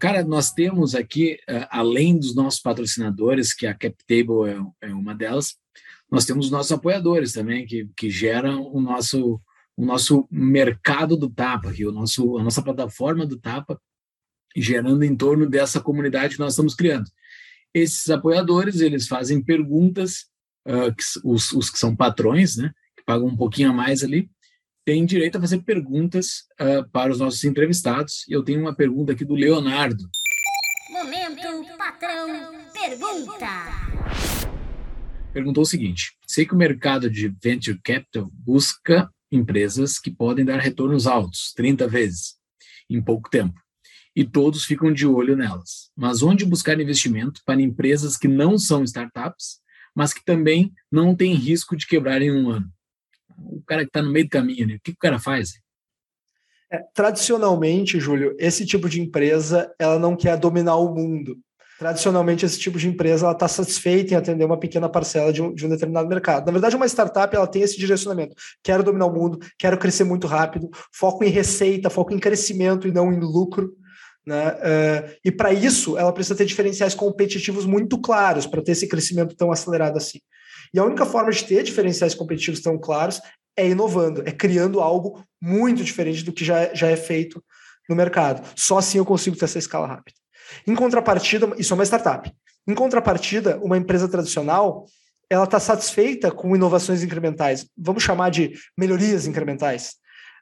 Cara, nós temos aqui, uh, além dos nossos patrocinadores, que a CapTable é, é, uma delas, nós temos os nossos apoiadores também, que, que geram o nosso, o nosso mercado do Tapa, que o nosso, a nossa plataforma do Tapa, gerando em torno dessa comunidade que nós estamos criando. Esses apoiadores, eles fazem perguntas, uh, que, os, os que são patrões, né, que pagam um pouquinho a mais ali, tem direito a fazer perguntas uh, para os nossos entrevistados. Eu tenho uma pergunta aqui do Leonardo. Momento, patrão, pergunta. perguntou o seguinte: sei que o mercado de venture capital busca empresas que podem dar retornos altos, 30 vezes, em pouco tempo. E todos ficam de olho nelas. Mas onde buscar investimento para empresas que não são startups, mas que também não têm risco de quebrar em um ano? O cara que está no meio do caminho, né? o que o cara faz? É, tradicionalmente, Júlio, esse tipo de empresa ela não quer dominar o mundo. Tradicionalmente, esse tipo de empresa está satisfeita em atender uma pequena parcela de um, de um, determinado mercado. Na verdade, uma startup ela tem esse direcionamento. Quero dominar o mundo, quero crescer muito rápido, foco em receita, foco em crescimento e não em lucro. Né? Uh, e para isso, ela precisa ter diferenciais competitivos muito claros para ter esse crescimento tão acelerado assim. E a única forma de ter diferenciais competitivos tão claros é inovando, é criando algo muito diferente do que já, já é feito no mercado. Só assim eu consigo ter essa escala rápida. Em contrapartida, isso é uma startup. Em contrapartida, uma empresa tradicional ela está satisfeita com inovações incrementais. Vamos chamar de melhorias incrementais,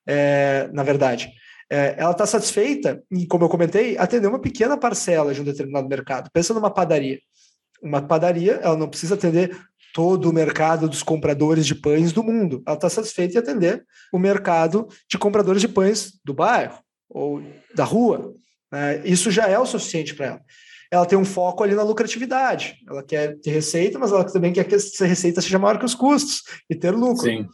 é, na verdade. É, ela está satisfeita e, como eu comentei, atender uma pequena parcela de um determinado mercado. Pensa numa padaria. Uma padaria, ela não precisa atender todo o mercado dos compradores de pães do mundo. Ela está satisfeita em atender o mercado de compradores de pães do bairro ou da rua. Né? Isso já é o suficiente para ela. Ela tem um foco ali na lucratividade. Ela quer ter receita, mas ela também quer que essa receita seja maior que os custos e ter lucro. Sim.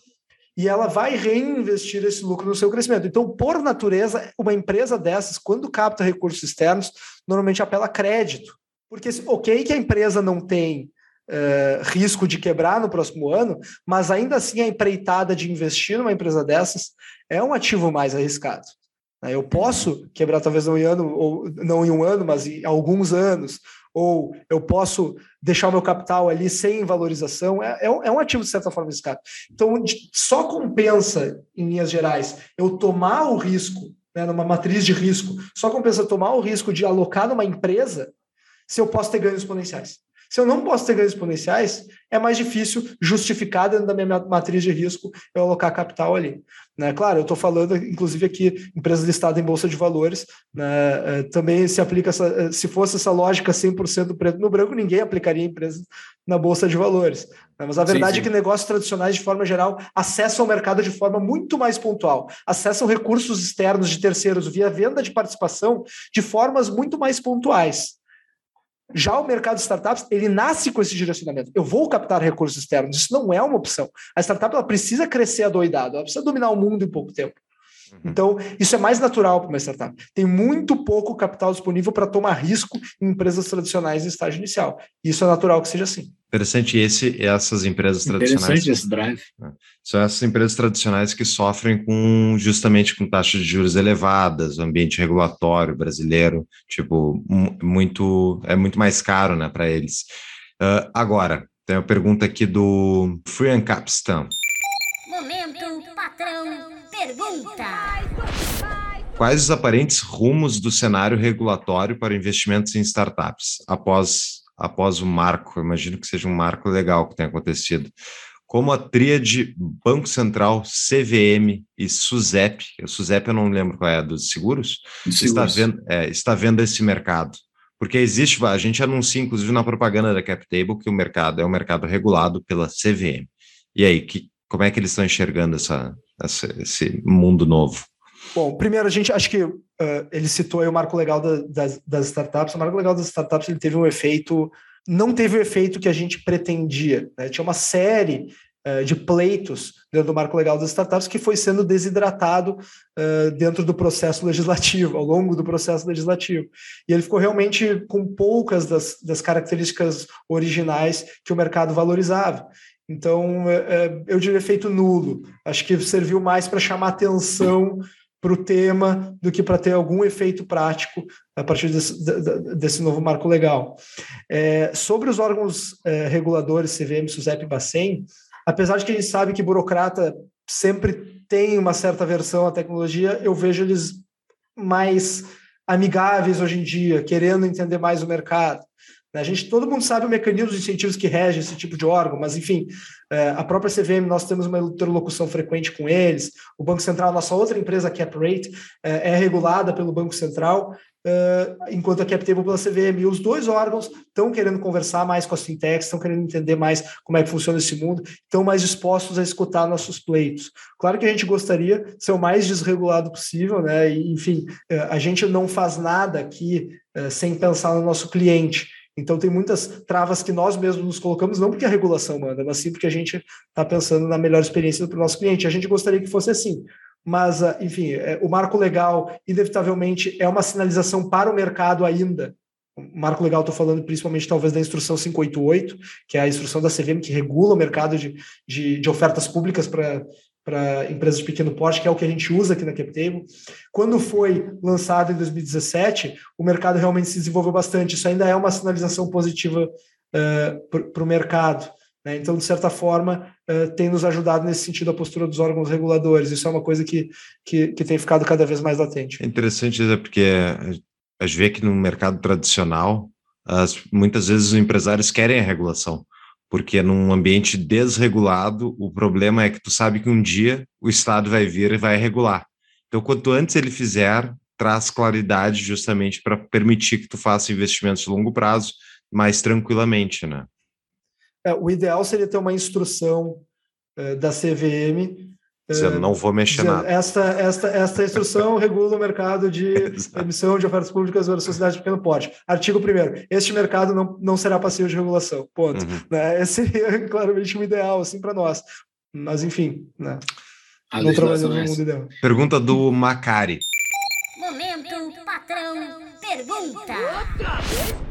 E ela vai reinvestir esse lucro no seu crescimento. Então, por natureza, uma empresa dessas, quando capta recursos externos, normalmente apela a crédito. Porque, ok, que a empresa não tem Uh, risco de quebrar no próximo ano, mas ainda assim a empreitada de investir numa empresa dessas é um ativo mais arriscado. Né? Eu posso quebrar talvez não em ano, ou não em um ano, mas em alguns anos, ou eu posso deixar o meu capital ali sem valorização, é, é, um é ativo de certa forma arriscado. Então, só compensa, em linhas gerais, eu tomar o risco, né, numa matriz de risco, só compensa tomar o risco de alocar numa empresa se eu posso ter ganhos exponenciais. Se eu não posso ter ganhos exponenciais, é mais difícil justificar dentro da minha matriz de risco eu alocar capital ali. Né? Claro, eu estou falando, inclusive, aqui, empresas listadas em Bolsa de Valores, né? É, também se aplica, essa, é, se fosse essa lógica 100% preto no branco, ninguém aplicaria empresas na Bolsa de Valores. Né? Mas a verdade sim, sim. é que negócios tradicionais, de forma geral, acessam o mercado de forma muito mais pontual, acessam recursos externos de terceiros via venda de participação de formas muito mais pontuais. Já o mercado de startups, ele nasce com esse direcionamento. Eu vou captar recursos externos. Isso não é uma opção. A startup ela precisa crescer adoidado, ela precisa dominar o mundo em pouco tempo. Uhum. Então, isso é mais natural para uma startup. Tem muito pouco capital disponível para tomar risco em empresas tradicionais em estágio inicial. Isso é natural que seja assim. Interessante esse, essas empresas tradicionais. Interessante esse drive. É. São essas empresas tradicionais que sofrem com justamente com taxas de juros elevadas, o ambiente regulatório brasileiro, tipo, muito é muito mais caro, né, para eles. Uh, agora, tem uma pergunta aqui do Free Capstan. Momento, patrão, pergunta. Quais os aparentes rumos do cenário regulatório para investimentos em startups após após o marco, imagino que seja um marco legal que tenha acontecido, como a tríade Banco Central, CVM e SUSEP, o SUSEP eu não lembro qual é, dos seguros, seguros. Está, vendo, é, está vendo esse mercado. Porque existe, a gente anuncia, inclusive na propaganda da CapTable, que o mercado é um mercado regulado pela CVM. E aí, que, como é que eles estão enxergando essa, essa, esse mundo novo? Bom, primeiro, a gente acho que uh, ele citou aí o marco legal da, das, das, startups. O marco legal das startups ele teve um efeito, não teve o efeito que a gente pretendia. Né? Tinha uma série uh, de pleitos dentro do marco legal das startups que foi sendo desidratado uh, dentro do processo [LAUGHS] legislativo, ao longo do processo legislativo. E ele ficou realmente com poucas das, das características originais que o mercado valorizava. Então, eu diria efeito nulo. Acho que serviu mais para chamar atenção para o tema do que para ter algum efeito prático a partir desse, desse novo marco legal. É, sobre os órgãos é, reguladores, CVM, SUSEP e Bacen, apesar de que a gente sabe que burocrata sempre tem uma certa versão à tecnologia, eu vejo eles mais amigáveis hoje em dia, querendo entender mais o mercado. Né? A gente, todo mundo sabe o mecanismo de incentivos que rege esse tipo de órgão, mas enfim, é, a própria CVM, nós temos uma interlocução frequente com eles. O Banco Central, nossa outra empresa, a CapRate, é, é regulada pelo Banco Central uh, enquanto a CapTable pela CVM. E os dois órgãos estão querendo conversar mais com as fintechs, estão querendo entender mais como é que funciona esse mundo, estão mais dispostos a escutar nossos pleitos. Claro que a gente gostaria de ser o mais desregulado possível, né? E, enfim, a gente não faz nada aqui sem pensar no nosso cliente. Então, tem muitas travas que nós mesmos nos colocamos, não porque a regulação manda, mas sim porque a gente está pensando na melhor experiência para o nosso cliente. A gente gostaria que fosse assim mas, ah, enfim, é, o marco legal, inevitavelmente, é uma sinalização para o mercado ainda. O marco legal, estou falando principalmente, talvez, da instrução 588, que é a instrução da CVM que regula o mercado de, de, de ofertas públicas para para empresas de pequeno porte, que é o que a gente usa aqui na CapTable. Quando foi lançado em 2017, o mercado realmente se desenvolveu bastante. Isso ainda é uma sinalização positiva uh, para o mercado. Né? Então, de certa forma, uh, tem nos ajudado nesse sentido a postura dos órgãos reguladores. Isso é uma coisa que, que, que tem ficado cada vez mais latente. É interessante, é porque a gente vê que no mercado tradicional, as, muitas vezes os empresários querem a regulação, porque num ambiente desregulado, o problema é que tu sabe que um dia o Estado vai vir e vai regular. Então, quanto antes ele fizer, traz claridade justamente para permitir que tu faça investimentos de longo prazo mais tranquilamente, né? É, o ideal seria ter uma instrução é, da CVM dizendo, não vou mexer dizendo, nada. Esta, esta, esta instrução [LAUGHS] regula o mercado de emissão de ofertas públicas para sociedade de pequeno porte. Artigo 1 Este mercado não, não será passivo de regulação. Ponto. Uhum. Né? Esse seria [LAUGHS] claramente o um ideal assim, para nós. Mas, enfim, né? não trabalhamos no mundo ideal. Pergunta do Macari. Momento, patrão, pergunta.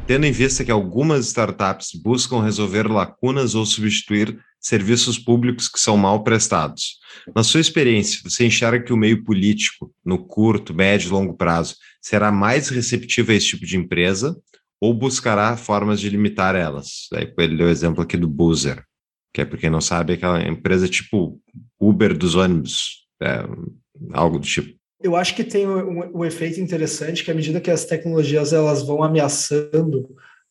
Tendo em vista que algumas startups buscam resolver lacunas ou substituir serviços públicos que são mal prestados, na sua experiência, você enxerga que o meio político, no curto, médio e longo prazo, será mais receptivo a esse tipo de empresa ou buscará formas de limitar elas? Ele deu o exemplo aqui do Boozer, que é, para quem não sabe, aquela empresa tipo Uber dos ônibus, é, algo do tipo. Eu acho que tem um, um, efeito interessante que à medida que as tecnologias elas vão ameaçando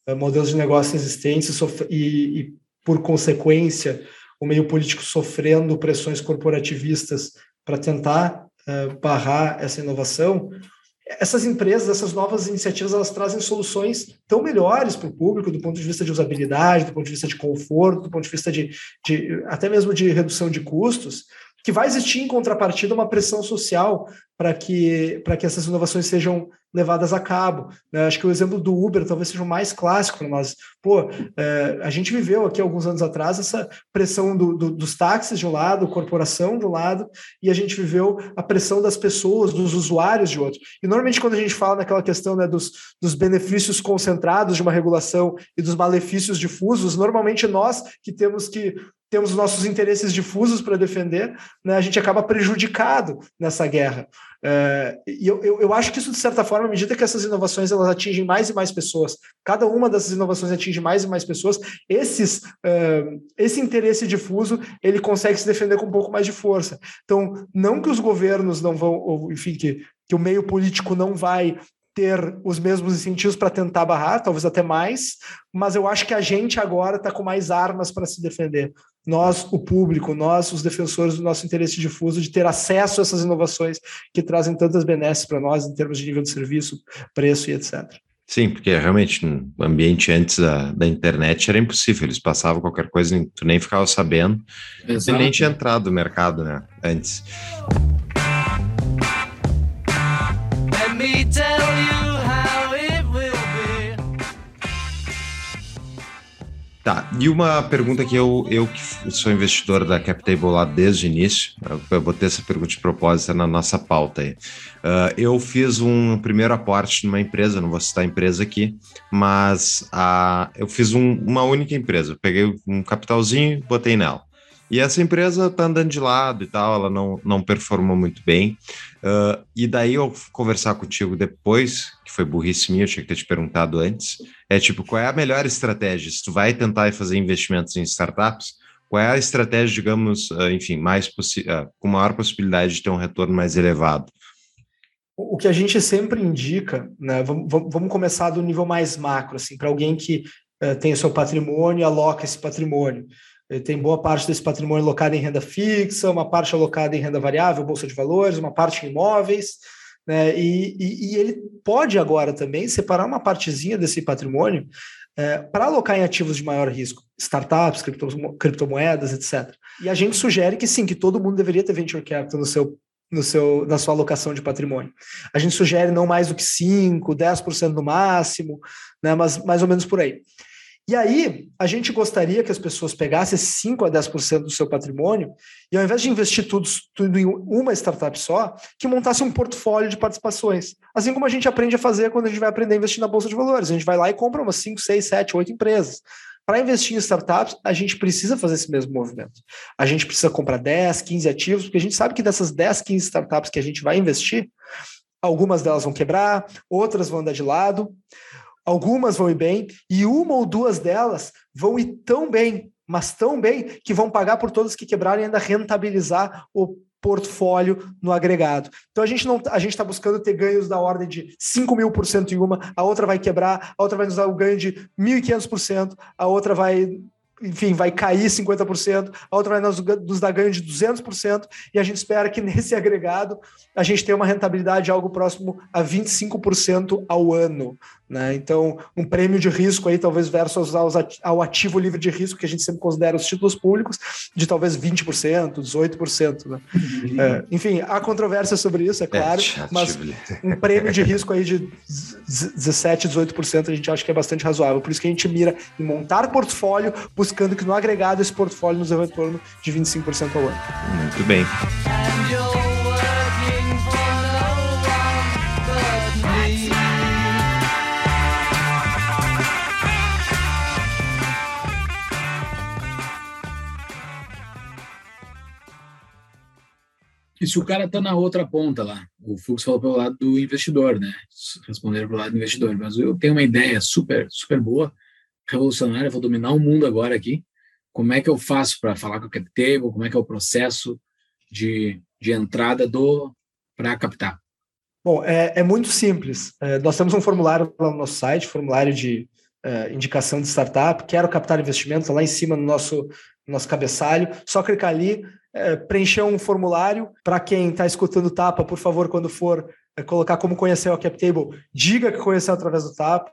uh, modelos de negócio existentes e, e, por consequência, o meio político sofrendo pressões corporativistas para tentar uh, barrar essa inovação, essas empresas, essas novas iniciativas, elas trazem soluções tão melhores para o público, do ponto de vista de usabilidade, do ponto de vista de conforto, do ponto de vista de, de até mesmo de redução de custos, que vai existir em contrapartida uma pressão social para que, que essas inovações sejam levadas a cabo. Né? Acho que o exemplo do Uber talvez seja o mais clássico nós. Pô, é, a gente viveu aqui alguns anos atrás essa pressão do, do, dos táxis de um lado, corporação de um lado, e a gente viveu a pressão das pessoas, dos usuários de outro. E normalmente quando a gente fala naquela questão né, dos, dos benefícios concentrados de uma regulação e dos malefícios difusos, normalmente nós que temos que temos nossos interesses difusos para defender, né, a gente acaba prejudicado nessa guerra. É, e eu, eu, eu, acho que isso, de certa forma, à medida que essas inovações elas atingem mais e mais pessoas, cada uma dessas inovações atinge mais e mais pessoas, esses, é, esse interesse difuso ele consegue se defender com um pouco mais de força. Então, não que os governos não vão, ou, enfim, que, que o meio político não vai ter os mesmos incentivos para tentar barrar, talvez até mais, mas eu acho que a gente agora está com mais armas para se defender. Nós, o público, nós, os defensores do nosso interesse difuso, de ter acesso a essas inovações que trazem tantas benesses para nós em termos de nível de serviço, preço e etc. Sim, porque realmente no ambiente antes da, da internet era impossível, eles passavam qualquer coisa, tu nem ficava sabendo, Exato. nem tinha entrado no mercado, né, antes. Tá, e uma pergunta que eu, eu que sou investidor da CapTable lá desde o início, eu botei essa pergunta de propósito na nossa pauta aí. Uh, eu fiz um primeiro aporte numa empresa, não vou citar a empresa aqui, mas uh, eu fiz um, uma única empresa, peguei um capitalzinho botei nela. E essa empresa tá andando de lado e tal, ela não, não performou muito bem. Uh, e daí eu conversar contigo depois, que foi burrice minha, eu tinha que ter te perguntado antes, é tipo, qual é a melhor estratégia? Se tu vai tentar fazer investimentos em startups, qual é a estratégia, digamos, uh, enfim, mais uh, com maior possibilidade de ter um retorno mais elevado? O que a gente sempre indica, né? Vamos, começar do nível mais macro, assim, para alguém que uh, tem o seu patrimônio e aloca esse patrimônio. Ele tem boa parte desse patrimônio alocado em renda fixa, uma parte alocada em renda variável, bolsa de valores, uma parte em imóveis, né? E, e, e ele pode agora também separar uma partezinha desse patrimônio é, para alocar em ativos de maior risco, startups, cripto, criptomoedas, etc. E a gente sugere que sim, que todo mundo deveria ter venture capital no seu, no seu, na sua alocação de patrimônio. A gente sugere não mais do que 5%, 10% no máximo, né, mas mais ou menos por aí. E aí, a gente gostaria que as pessoas pegassem 5 a 10% do seu patrimônio e, ao invés de investir tudo, tudo em uma startup só, que montasse um portfólio de participações. Assim como a gente aprende a fazer quando a gente vai aprender a investir na Bolsa de Valores. A gente vai lá e compra umas 5, 6, 7, 8 empresas. Para investir em startups, a gente precisa fazer esse mesmo movimento. A gente precisa comprar 10, 15 ativos, porque a gente sabe que dessas 10, 15 startups que a gente vai investir, algumas delas vão quebrar, outras vão andar de lado. Algumas vão ir bem e uma ou duas delas vão ir tão bem, mas tão bem, que vão pagar por todas que quebrarem e ainda rentabilizar o portfólio no agregado. Então a gente não a gente está buscando ter ganhos da ordem de 5 mil por cento em uma, a outra vai quebrar, a outra vai nos dar o ganho de 1.500%, a outra vai enfim, vai cair 50%, a outra vai nos, nos dar ganho de 200%, e a gente espera que [LAUGHS] nesse agregado a gente tenha uma rentabilidade algo próximo a 25% ao ano. Né? Então, um prêmio de risco aí, talvez versus ao ativo livre de risco, que a gente sempre considera os títulos públicos, de talvez 20%, 18%. Né? Uhum. É, enfim, há controvérsia sobre isso, é, é claro, é, mas um prêmio de risco aí de 17%, 18% a gente acha que é bastante razoável. Por isso que a gente mira em montar portfólio, buscando que no agregado esse portfólio nos dê um retorno de 25% ao ano. Muito bem. E se o cara está na outra ponta lá, o Fux falou pelo lado do investidor, né? Responder pelo lado do investidor. Mas eu tenho uma ideia super, super boa, revolucionária, vou dominar o mundo agora aqui. Como é que eu faço para falar com o cap table? Como é que é o processo de, de entrada do para captar? Bom, é, é muito simples. É, nós temos um formulário lá no nosso site, formulário de é, indicação de startup. Quero captar investimentos, lá em cima no nosso, no nosso cabeçalho. Só clicar ali, é, preencher um formulário. Para quem está escutando o Tapa, por favor, quando for é, colocar como conhecer o CapTable, diga que conheceu através do Tapa.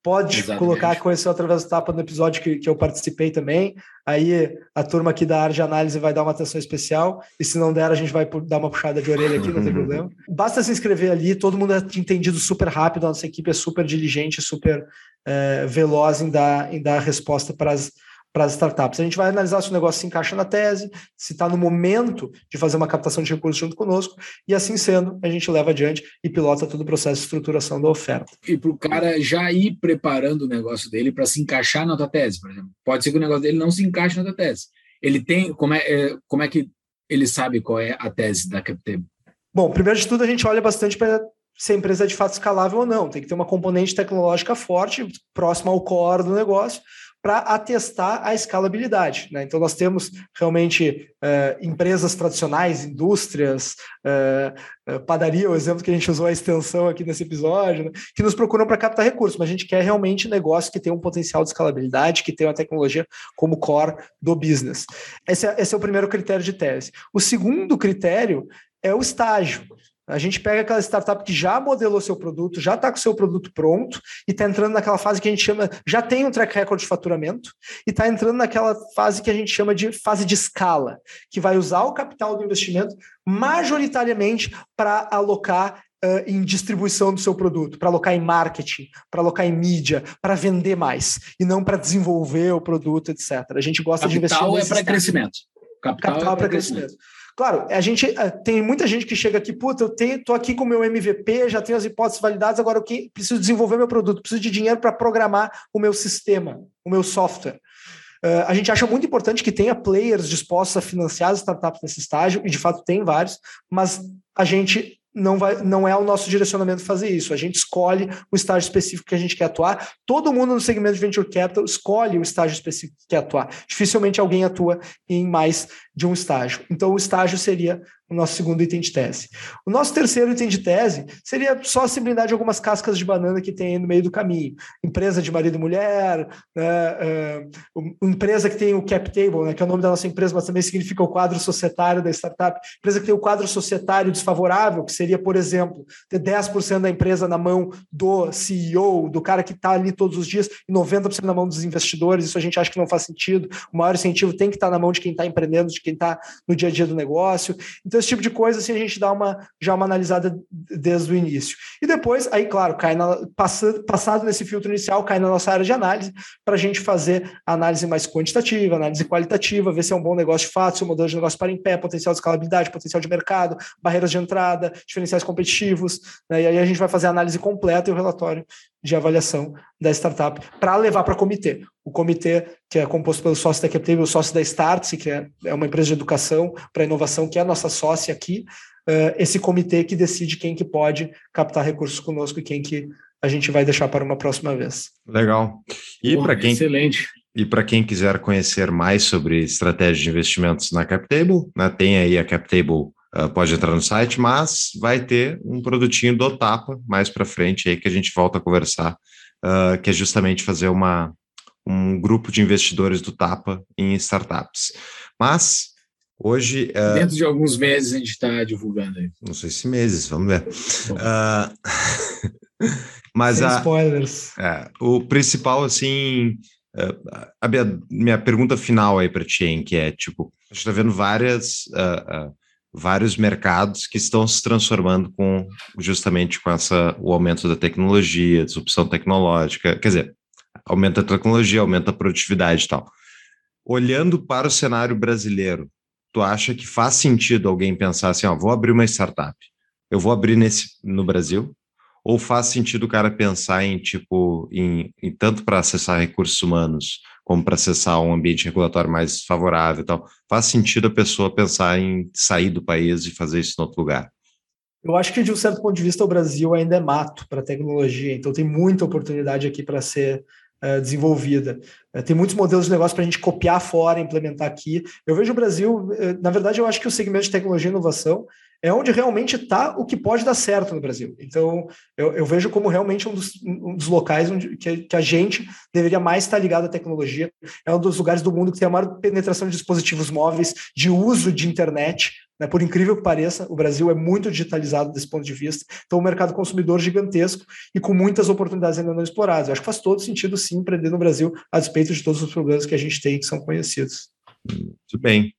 Pode Exatamente. colocar que conheceu através do Tapa no episódio que, que eu participei também. Aí a turma aqui da área de análise vai dar uma atenção especial. E se não der, a gente vai dar uma puxada de orelha aqui, não tem [LAUGHS] problema. Basta se inscrever ali, todo mundo é entendido super rápido, a nossa equipe é super diligente, super é, veloz em dar, em dar resposta para as para as startups. A gente vai analisar se o negócio se encaixa na tese, se está no momento de fazer uma captação de recursos junto conosco, e assim sendo, a gente leva adiante e pilota todo o processo de estruturação da oferta. E para o cara já ir preparando o negócio dele para se encaixar na tua tese, por exemplo. Pode ser que o negócio dele não se encaixe na tua tese. Ele tem. Como é, é como é que ele sabe qual é a tese da CapTable? Bom, primeiro de tudo, a gente olha bastante para se a empresa é de fato escalável ou não. Tem que ter uma componente tecnológica forte, próxima ao core do negócio, para atestar a escalabilidade. Né? Então, nós temos realmente uh, empresas tradicionais, indústrias, uh, uh, padaria, o exemplo que a gente usou a extensão aqui nesse episódio, né? que nos procuram para captar recursos, mas a gente quer realmente negócio que tenha um potencial de escalabilidade, que tenha uma tecnologia como core do business. Esse é, esse é o primeiro critério de tese. O segundo critério é o estágio. A gente pega aquela startup que já modelou seu produto, já está com seu produto pronto e está entrando naquela fase que a gente chama, já tem um track record de faturamento e está entrando naquela fase que a gente chama de fase de escala, que vai usar o capital do investimento majoritariamente para alocar Uh, em distribuição do seu produto, para alocar em marketing, para alocar em mídia, para vender mais, e não para desenvolver o produto, etc. A gente gosta Capital de investir. Capital é para crescimento. Capital, Capital é para crescimento. crescimento. Claro, a gente eh, tem muita gente que chega aqui, puta, eu tenho, tô aqui com meu MVP, já tenho as hipóteses validadas, agora eu preciso desenvolver meu produto, preciso de dinheiro para programar o meu sistema, o meu software. Uh, a gente acha muito importante que tenha players dispostos a financiar as startups nesse estágio, e de fato tem vários, mas a gente não, vai, não é o nosso direcionamento fazer isso. A gente escolhe o estágio específico que a gente quer atuar. Todo mundo no segmento de venture capital escolhe o estágio específico que quer atuar. Dificilmente alguém atua em mais de um estágio. Então, o estágio seria o nosso segundo item de tese. O nosso terceiro item de tese seria só a simplicidade de algumas cascas de banana que tem no meio do caminho. Empresa de marido e mulher, né, uh, empresa que tem o cap table, né, que é o nome da nossa empresa, mas também significa o quadro societário da startup. Empresa que tem o quadro societário desfavorável, que seria, por exemplo, ter 10% da empresa na mão do CEO, do cara que está ali todos os dias, e 90% na mão dos investidores. Isso a gente acha que não faz sentido. O maior incentivo tem que estar tá na mão de quem está empreendendo, de quem está no dia a dia do negócio. Então, esse tipo de coisa, assim, a gente dá uma, já uma analisada desde o início. E depois, aí, claro, cai na, passado, passado nesse filtro inicial, cai na nossa área de análise, para a gente fazer análise mais quantitativa, análise qualitativa, ver se é um bom negócio de fato, se o modelo de negócio para em pé, potencial de escalabilidade, potencial de mercado, barreiras de entrada, diferenciais competitivos, né? e aí a gente vai fazer a análise completa e o relatório de avaliação da startup para levar para o comitê. O comitê, que é composto pelo sócio da CapTable, o sócio da Startse, que é, é uma empresa de educação para inovação, que é a nossa sócia aqui, uh, esse comitê que decide quem que pode captar recursos conosco e quem que a gente vai deixar para uma próxima vez. Legal. E para quem excelente. E para quem quiser conhecer mais sobre estratégia de investimentos na CapTable, né, tem aí a CapTable Uh, pode entrar no site, mas vai ter um produtinho do Tapa mais para frente aí que a gente volta a conversar, uh, que é justamente fazer uma, um grupo de investidores do Tapa em startups. Mas hoje. Uh, Dentro de alguns meses a gente está divulgando aí. Não sei se meses, vamos ver. [LAUGHS] mas Sem a, spoilers. É, o principal, assim. a minha, minha pergunta final aí para ti, que é tipo, a gente está vendo várias vários mercados que estão se transformando com justamente com essa o aumento da tecnologia, disrupção tecnológica, quer dizer, aumenta a tecnologia, aumenta a produtividade e tal. Olhando para o cenário brasileiro, tu acha que faz sentido alguém pensar assim, ó, vou abrir uma startup, eu vou abrir nesse no Brasil? Ou faz sentido o cara pensar em tipo em, em tanto para acessar recursos humanos como para acessar um ambiente regulatório mais favorável e tal. Faz sentido a pessoa pensar em sair do país e fazer isso em outro lugar? Eu acho que, de um certo ponto de vista, o Brasil ainda é mato para tecnologia, então tem muita oportunidade aqui para ser uh, desenvolvida. Uh, tem muitos modelos de negócio para a gente copiar fora, implementar aqui. Eu vejo o Brasil, uh, na verdade, eu acho que o segmento de tecnologia e inovação é onde realmente está o que pode dar certo no Brasil. Então, eu, eu vejo como realmente um dos, um dos locais onde que, que, a gente deveria mais estar ligado à tecnologia. É um dos lugares do mundo que tem a maior penetração de dispositivos móveis, de uso de internet. Né? Por incrível que pareça, o Brasil é muito digitalizado desse ponto de vista. Então, um mercado consumidor gigantesco e com muitas oportunidades ainda não exploradas. Eu acho que faz todo sentido, sim, empreender no Brasil, a despeito de todos os problemas que a gente tem que são conhecidos. Muito bem.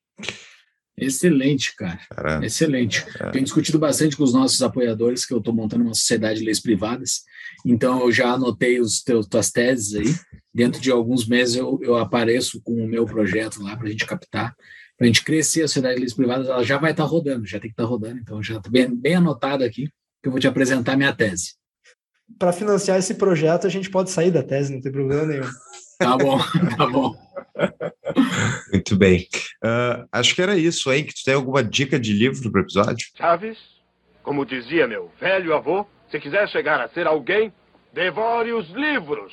Excelente, cara. Caramba. Excelente. É. Tenho discutido bastante com os nossos apoiadores, que eu estou montando uma sociedade de leis privadas. Então, eu já anotei os teus, tuas teses aí. Dentro de alguns meses, eu, eu apareço com o meu projeto lá para a gente captar, para a gente crescer a sociedade de leis privadas. Ela já vai estar tá rodando, já tem que estar tá rodando. Então, já está bem, bem anotado aqui, que eu vou te apresentar minha tese. Para financiar esse projeto, a gente pode sair da tese, não tem problema nenhum. Tá bom, [LAUGHS] tá bom. [LAUGHS] Muito bem. Uh, acho que era isso, hein? Que tu tem alguma dica de livro para o episódio? Chaves, como dizia meu velho avô, se quiser chegar a ser alguém, devore os livros.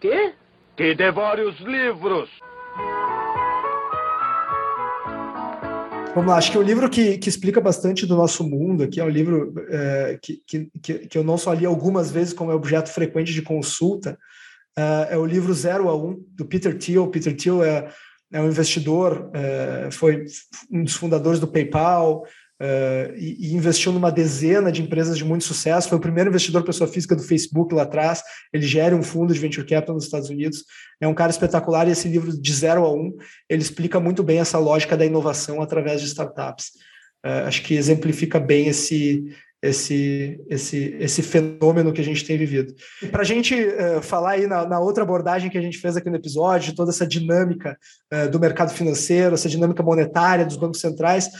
Quê? Que devore os livros. Vamos lá, acho que o um livro que, que explica bastante do nosso mundo aqui é um livro é, que, que, que eu não só li algumas vezes como é objeto frequente de consulta, Uh, é o livro Zero a Um, do Peter Thiel. Peter Thiel é, é um investidor, uh, foi um dos fundadores do PayPal uh, e, e, investiu numa dezena de empresas de muito sucesso. Foi o primeiro investidor pessoa física do Facebook lá atrás. Ele gera um fundo de venture capital nos Estados Unidos. É um cara espetacular e esse livro de Zero a Um ele explica muito bem essa lógica da inovação através de startups. acho que exemplifica bem esse esse, esse, esse fenômeno que a gente tem vivido. Para a gente uh, falar aí na, na, outra abordagem que a gente fez aqui no episódio, toda essa dinâmica uh, do mercado financeiro, essa dinâmica monetária dos bancos centrais,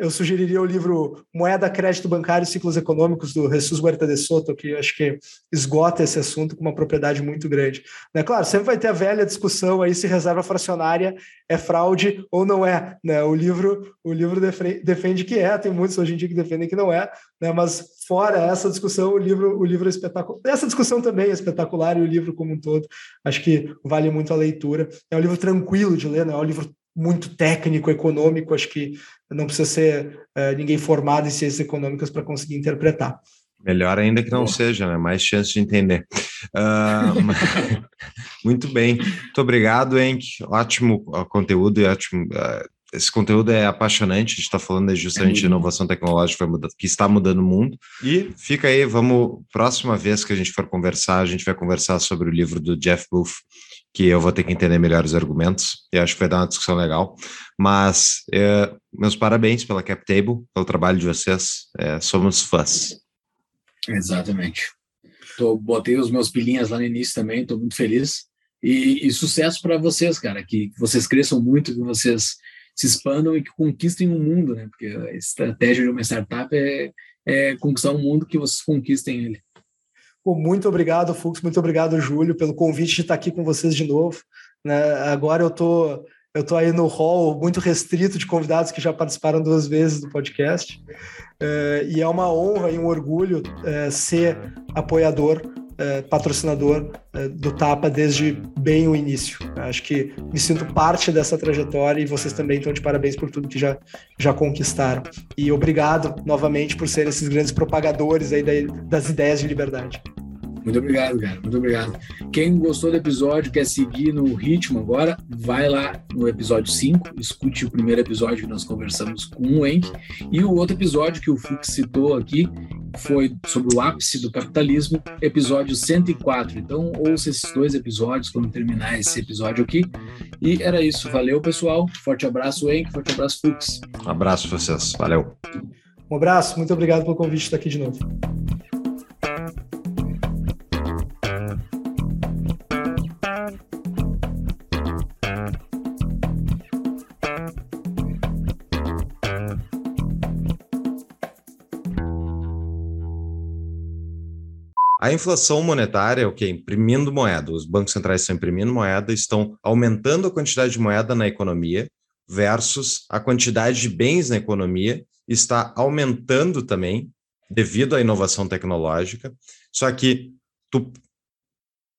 eu sugeriria o livro Moeda, Crédito Bancário e Ciclos Econômicos, do Jesus Huerta de Soto, que acho que esgota esse assunto com uma propriedade muito grande. Né? Claro, sempre vai ter a velha discussão aí se reserva fracionária é fraude ou não é. Né? O livro, o livro defende que é, tem muitos hoje em dia que defendem que não é, né? mas fora essa discussão, o livro, o livro é espetacular. Essa discussão também é espetacular e o livro como um todo, acho que vale muito a leitura. É um livro tranquilo de ler, não é um livro muito técnico, econômico, acho que não precisa ser uh, ninguém formado em ciências econômicas para conseguir interpretar. Melhor ainda que não seja, né? Mais chance de entender. Uh, [LAUGHS] muito bem. Muito obrigado, Henk. Ótimo conteúdo e ótimo. Uh, esse conteúdo é apaixonante. A gente está falando justamente de inovação tecnológica que está mudando o mundo. E fica aí, vamos. Próxima vez que a gente for conversar, a gente vai conversar sobre o livro do Jeff Booth, que eu vou ter que entender melhor os argumentos. E acho que vai dar uma discussão legal. Mas é, meus parabéns pela CapTable, pelo trabalho de vocês. É, somos fãs. Exatamente. Tô, botei os meus pilinhas lá no início também, estou muito feliz. E, e sucesso para vocês, cara, que, que, vocês cresçam muito, que vocês se expandam e que conquistem o mundo, né? Porque a estratégia de uma startup é, é conquistar um mundo que vocês conquistem ele. Muito obrigado, Fux, muito obrigado, Júlio, pelo convite de estar aqui com vocês de novo. Né? Agora eu tô eu estou aí no hall muito restrito de convidados que já participaram duas vezes do podcast. É, e é uma honra e um orgulho é, ser apoiador, é, patrocinador do Tapa desde bem o início. Acho que me sinto parte dessa trajetória e vocês também estão de parabéns por tudo que já, já conquistaram. E obrigado novamente por serem esses grandes propagadores aí das ideias de liberdade. Muito obrigado, cara. Muito obrigado. Quem gostou do episódio, quer seguir no ritmo agora, vai lá no episódio 5, escute o primeiro episódio que nós conversamos com o Enk. E o outro episódio que o Fux citou aqui foi sobre o ápice do capitalismo, episódio 104. Então, ouça esses dois episódios quando terminar esse episódio aqui. E era isso. Valeu, pessoal. Forte abraço, Enk. Forte abraço, Fux. Um abraço vocês. Valeu. Um abraço. Muito obrigado pelo convite de estar aqui de novo. A inflação monetária é o que? Imprimindo moeda. Os bancos centrais estão imprimindo moeda, estão aumentando a quantidade de moeda na economia, versus a quantidade de bens na economia está aumentando também devido à inovação tecnológica. Só que tu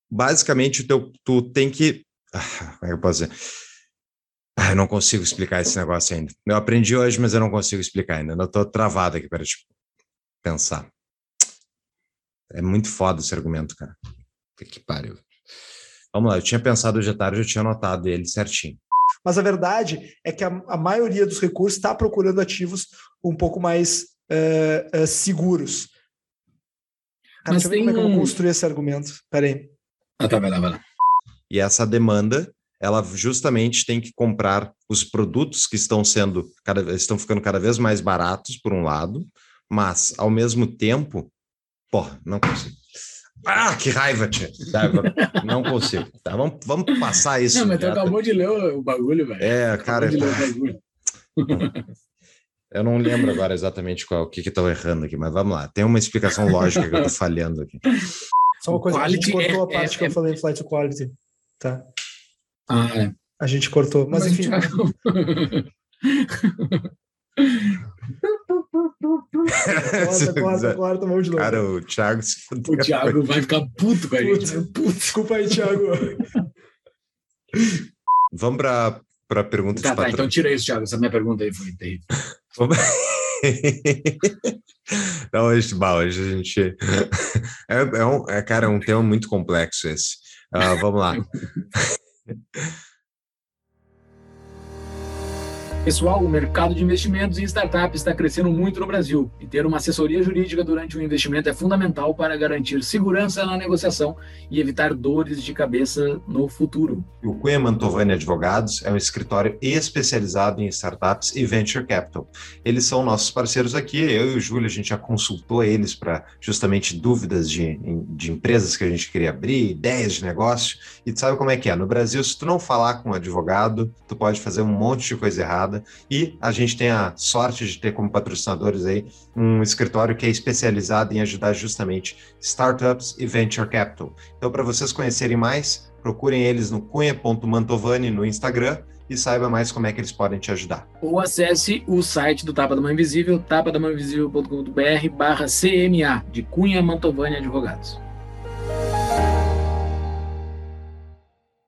basicamente teu, tu tem que ah, como é que eu posso dizer? Ah, eu não consigo explicar esse negócio ainda. Eu aprendi hoje, mas eu não consigo explicar ainda. Eu estou travado aqui para tipo, pensar. É muito foda esse argumento, cara. Que pariu. Vamos lá, eu tinha pensado hoje à tarde, eu tinha anotado ele certinho. Mas a verdade é que a, a maioria dos recursos está procurando ativos um pouco mais uh, uh, seguros. Cara, Mas deixa eu ver como é que eu vou construir esse argumento. Peraí. Ah, tá, vai lá, vai lá. E essa demanda, ela justamente tem que comprar os produtos que estão sendo, cada, estão ficando cada vez mais baratos, por um lado, mas, ao mesmo tempo, Pô, não consigo. Ah, que raiva, tia. Tá, não consigo. Tá, vamos, vamos passar isso. Não, mas tu acabou de ler o bagulho, velho. É, cara. Eu não lembro agora exatamente qual, o que que estou errando aqui, mas vamos lá. Tem uma explicação lógica que eu estou falhando aqui. Só uma coisa, a gente cortou é, a parte é, que eu falei em flight to quality. Tá. Ah, é. A gente cortou, mas, mas enfim. [LAUGHS] Corta, [LAUGHS] corta, corta, vamos de novo. Cara, o Thiago se. O Thiago vai ficar puto com a gente. Puto. Desculpa aí, Thiago. Vamos para para pergunta tá, de tá, então tira isso, Thiago. Essa minha pergunta aí foi terrível. [LAUGHS] Não, hoje, bah, hoje a gente. É, é, um, é, cara, é um tema muito complexo esse. Uh, vamos lá. [LAUGHS] Pessoal, o mercado de investimentos em startups está crescendo muito no Brasil e ter uma assessoria jurídica durante o investimento é fundamental para garantir segurança na negociação e evitar dores de cabeça no futuro. O Cunha Mantovani Advogados é um escritório especializado em startups e venture capital. Eles são nossos parceiros aqui, eu e o Júlio, a gente já consultou eles para justamente dúvidas de, de empresas que a gente queria abrir, ideias de negócio, e tu sabe como é que é. No Brasil, se tu não falar com um advogado, tu pode fazer um monte de coisa errada e a gente tem a sorte de ter como patrocinadores aí um escritório que é especializado em ajudar justamente startups e venture capital. Então, para vocês conhecerem mais, procurem eles no cunha.mantovani no Instagram e saiba mais como é que eles podem te ajudar. Ou acesse o site do Tapa da Mãe Invisível, tapadamãeinvisível.com.br barra CMA, de Cunha Mantovani Advogados.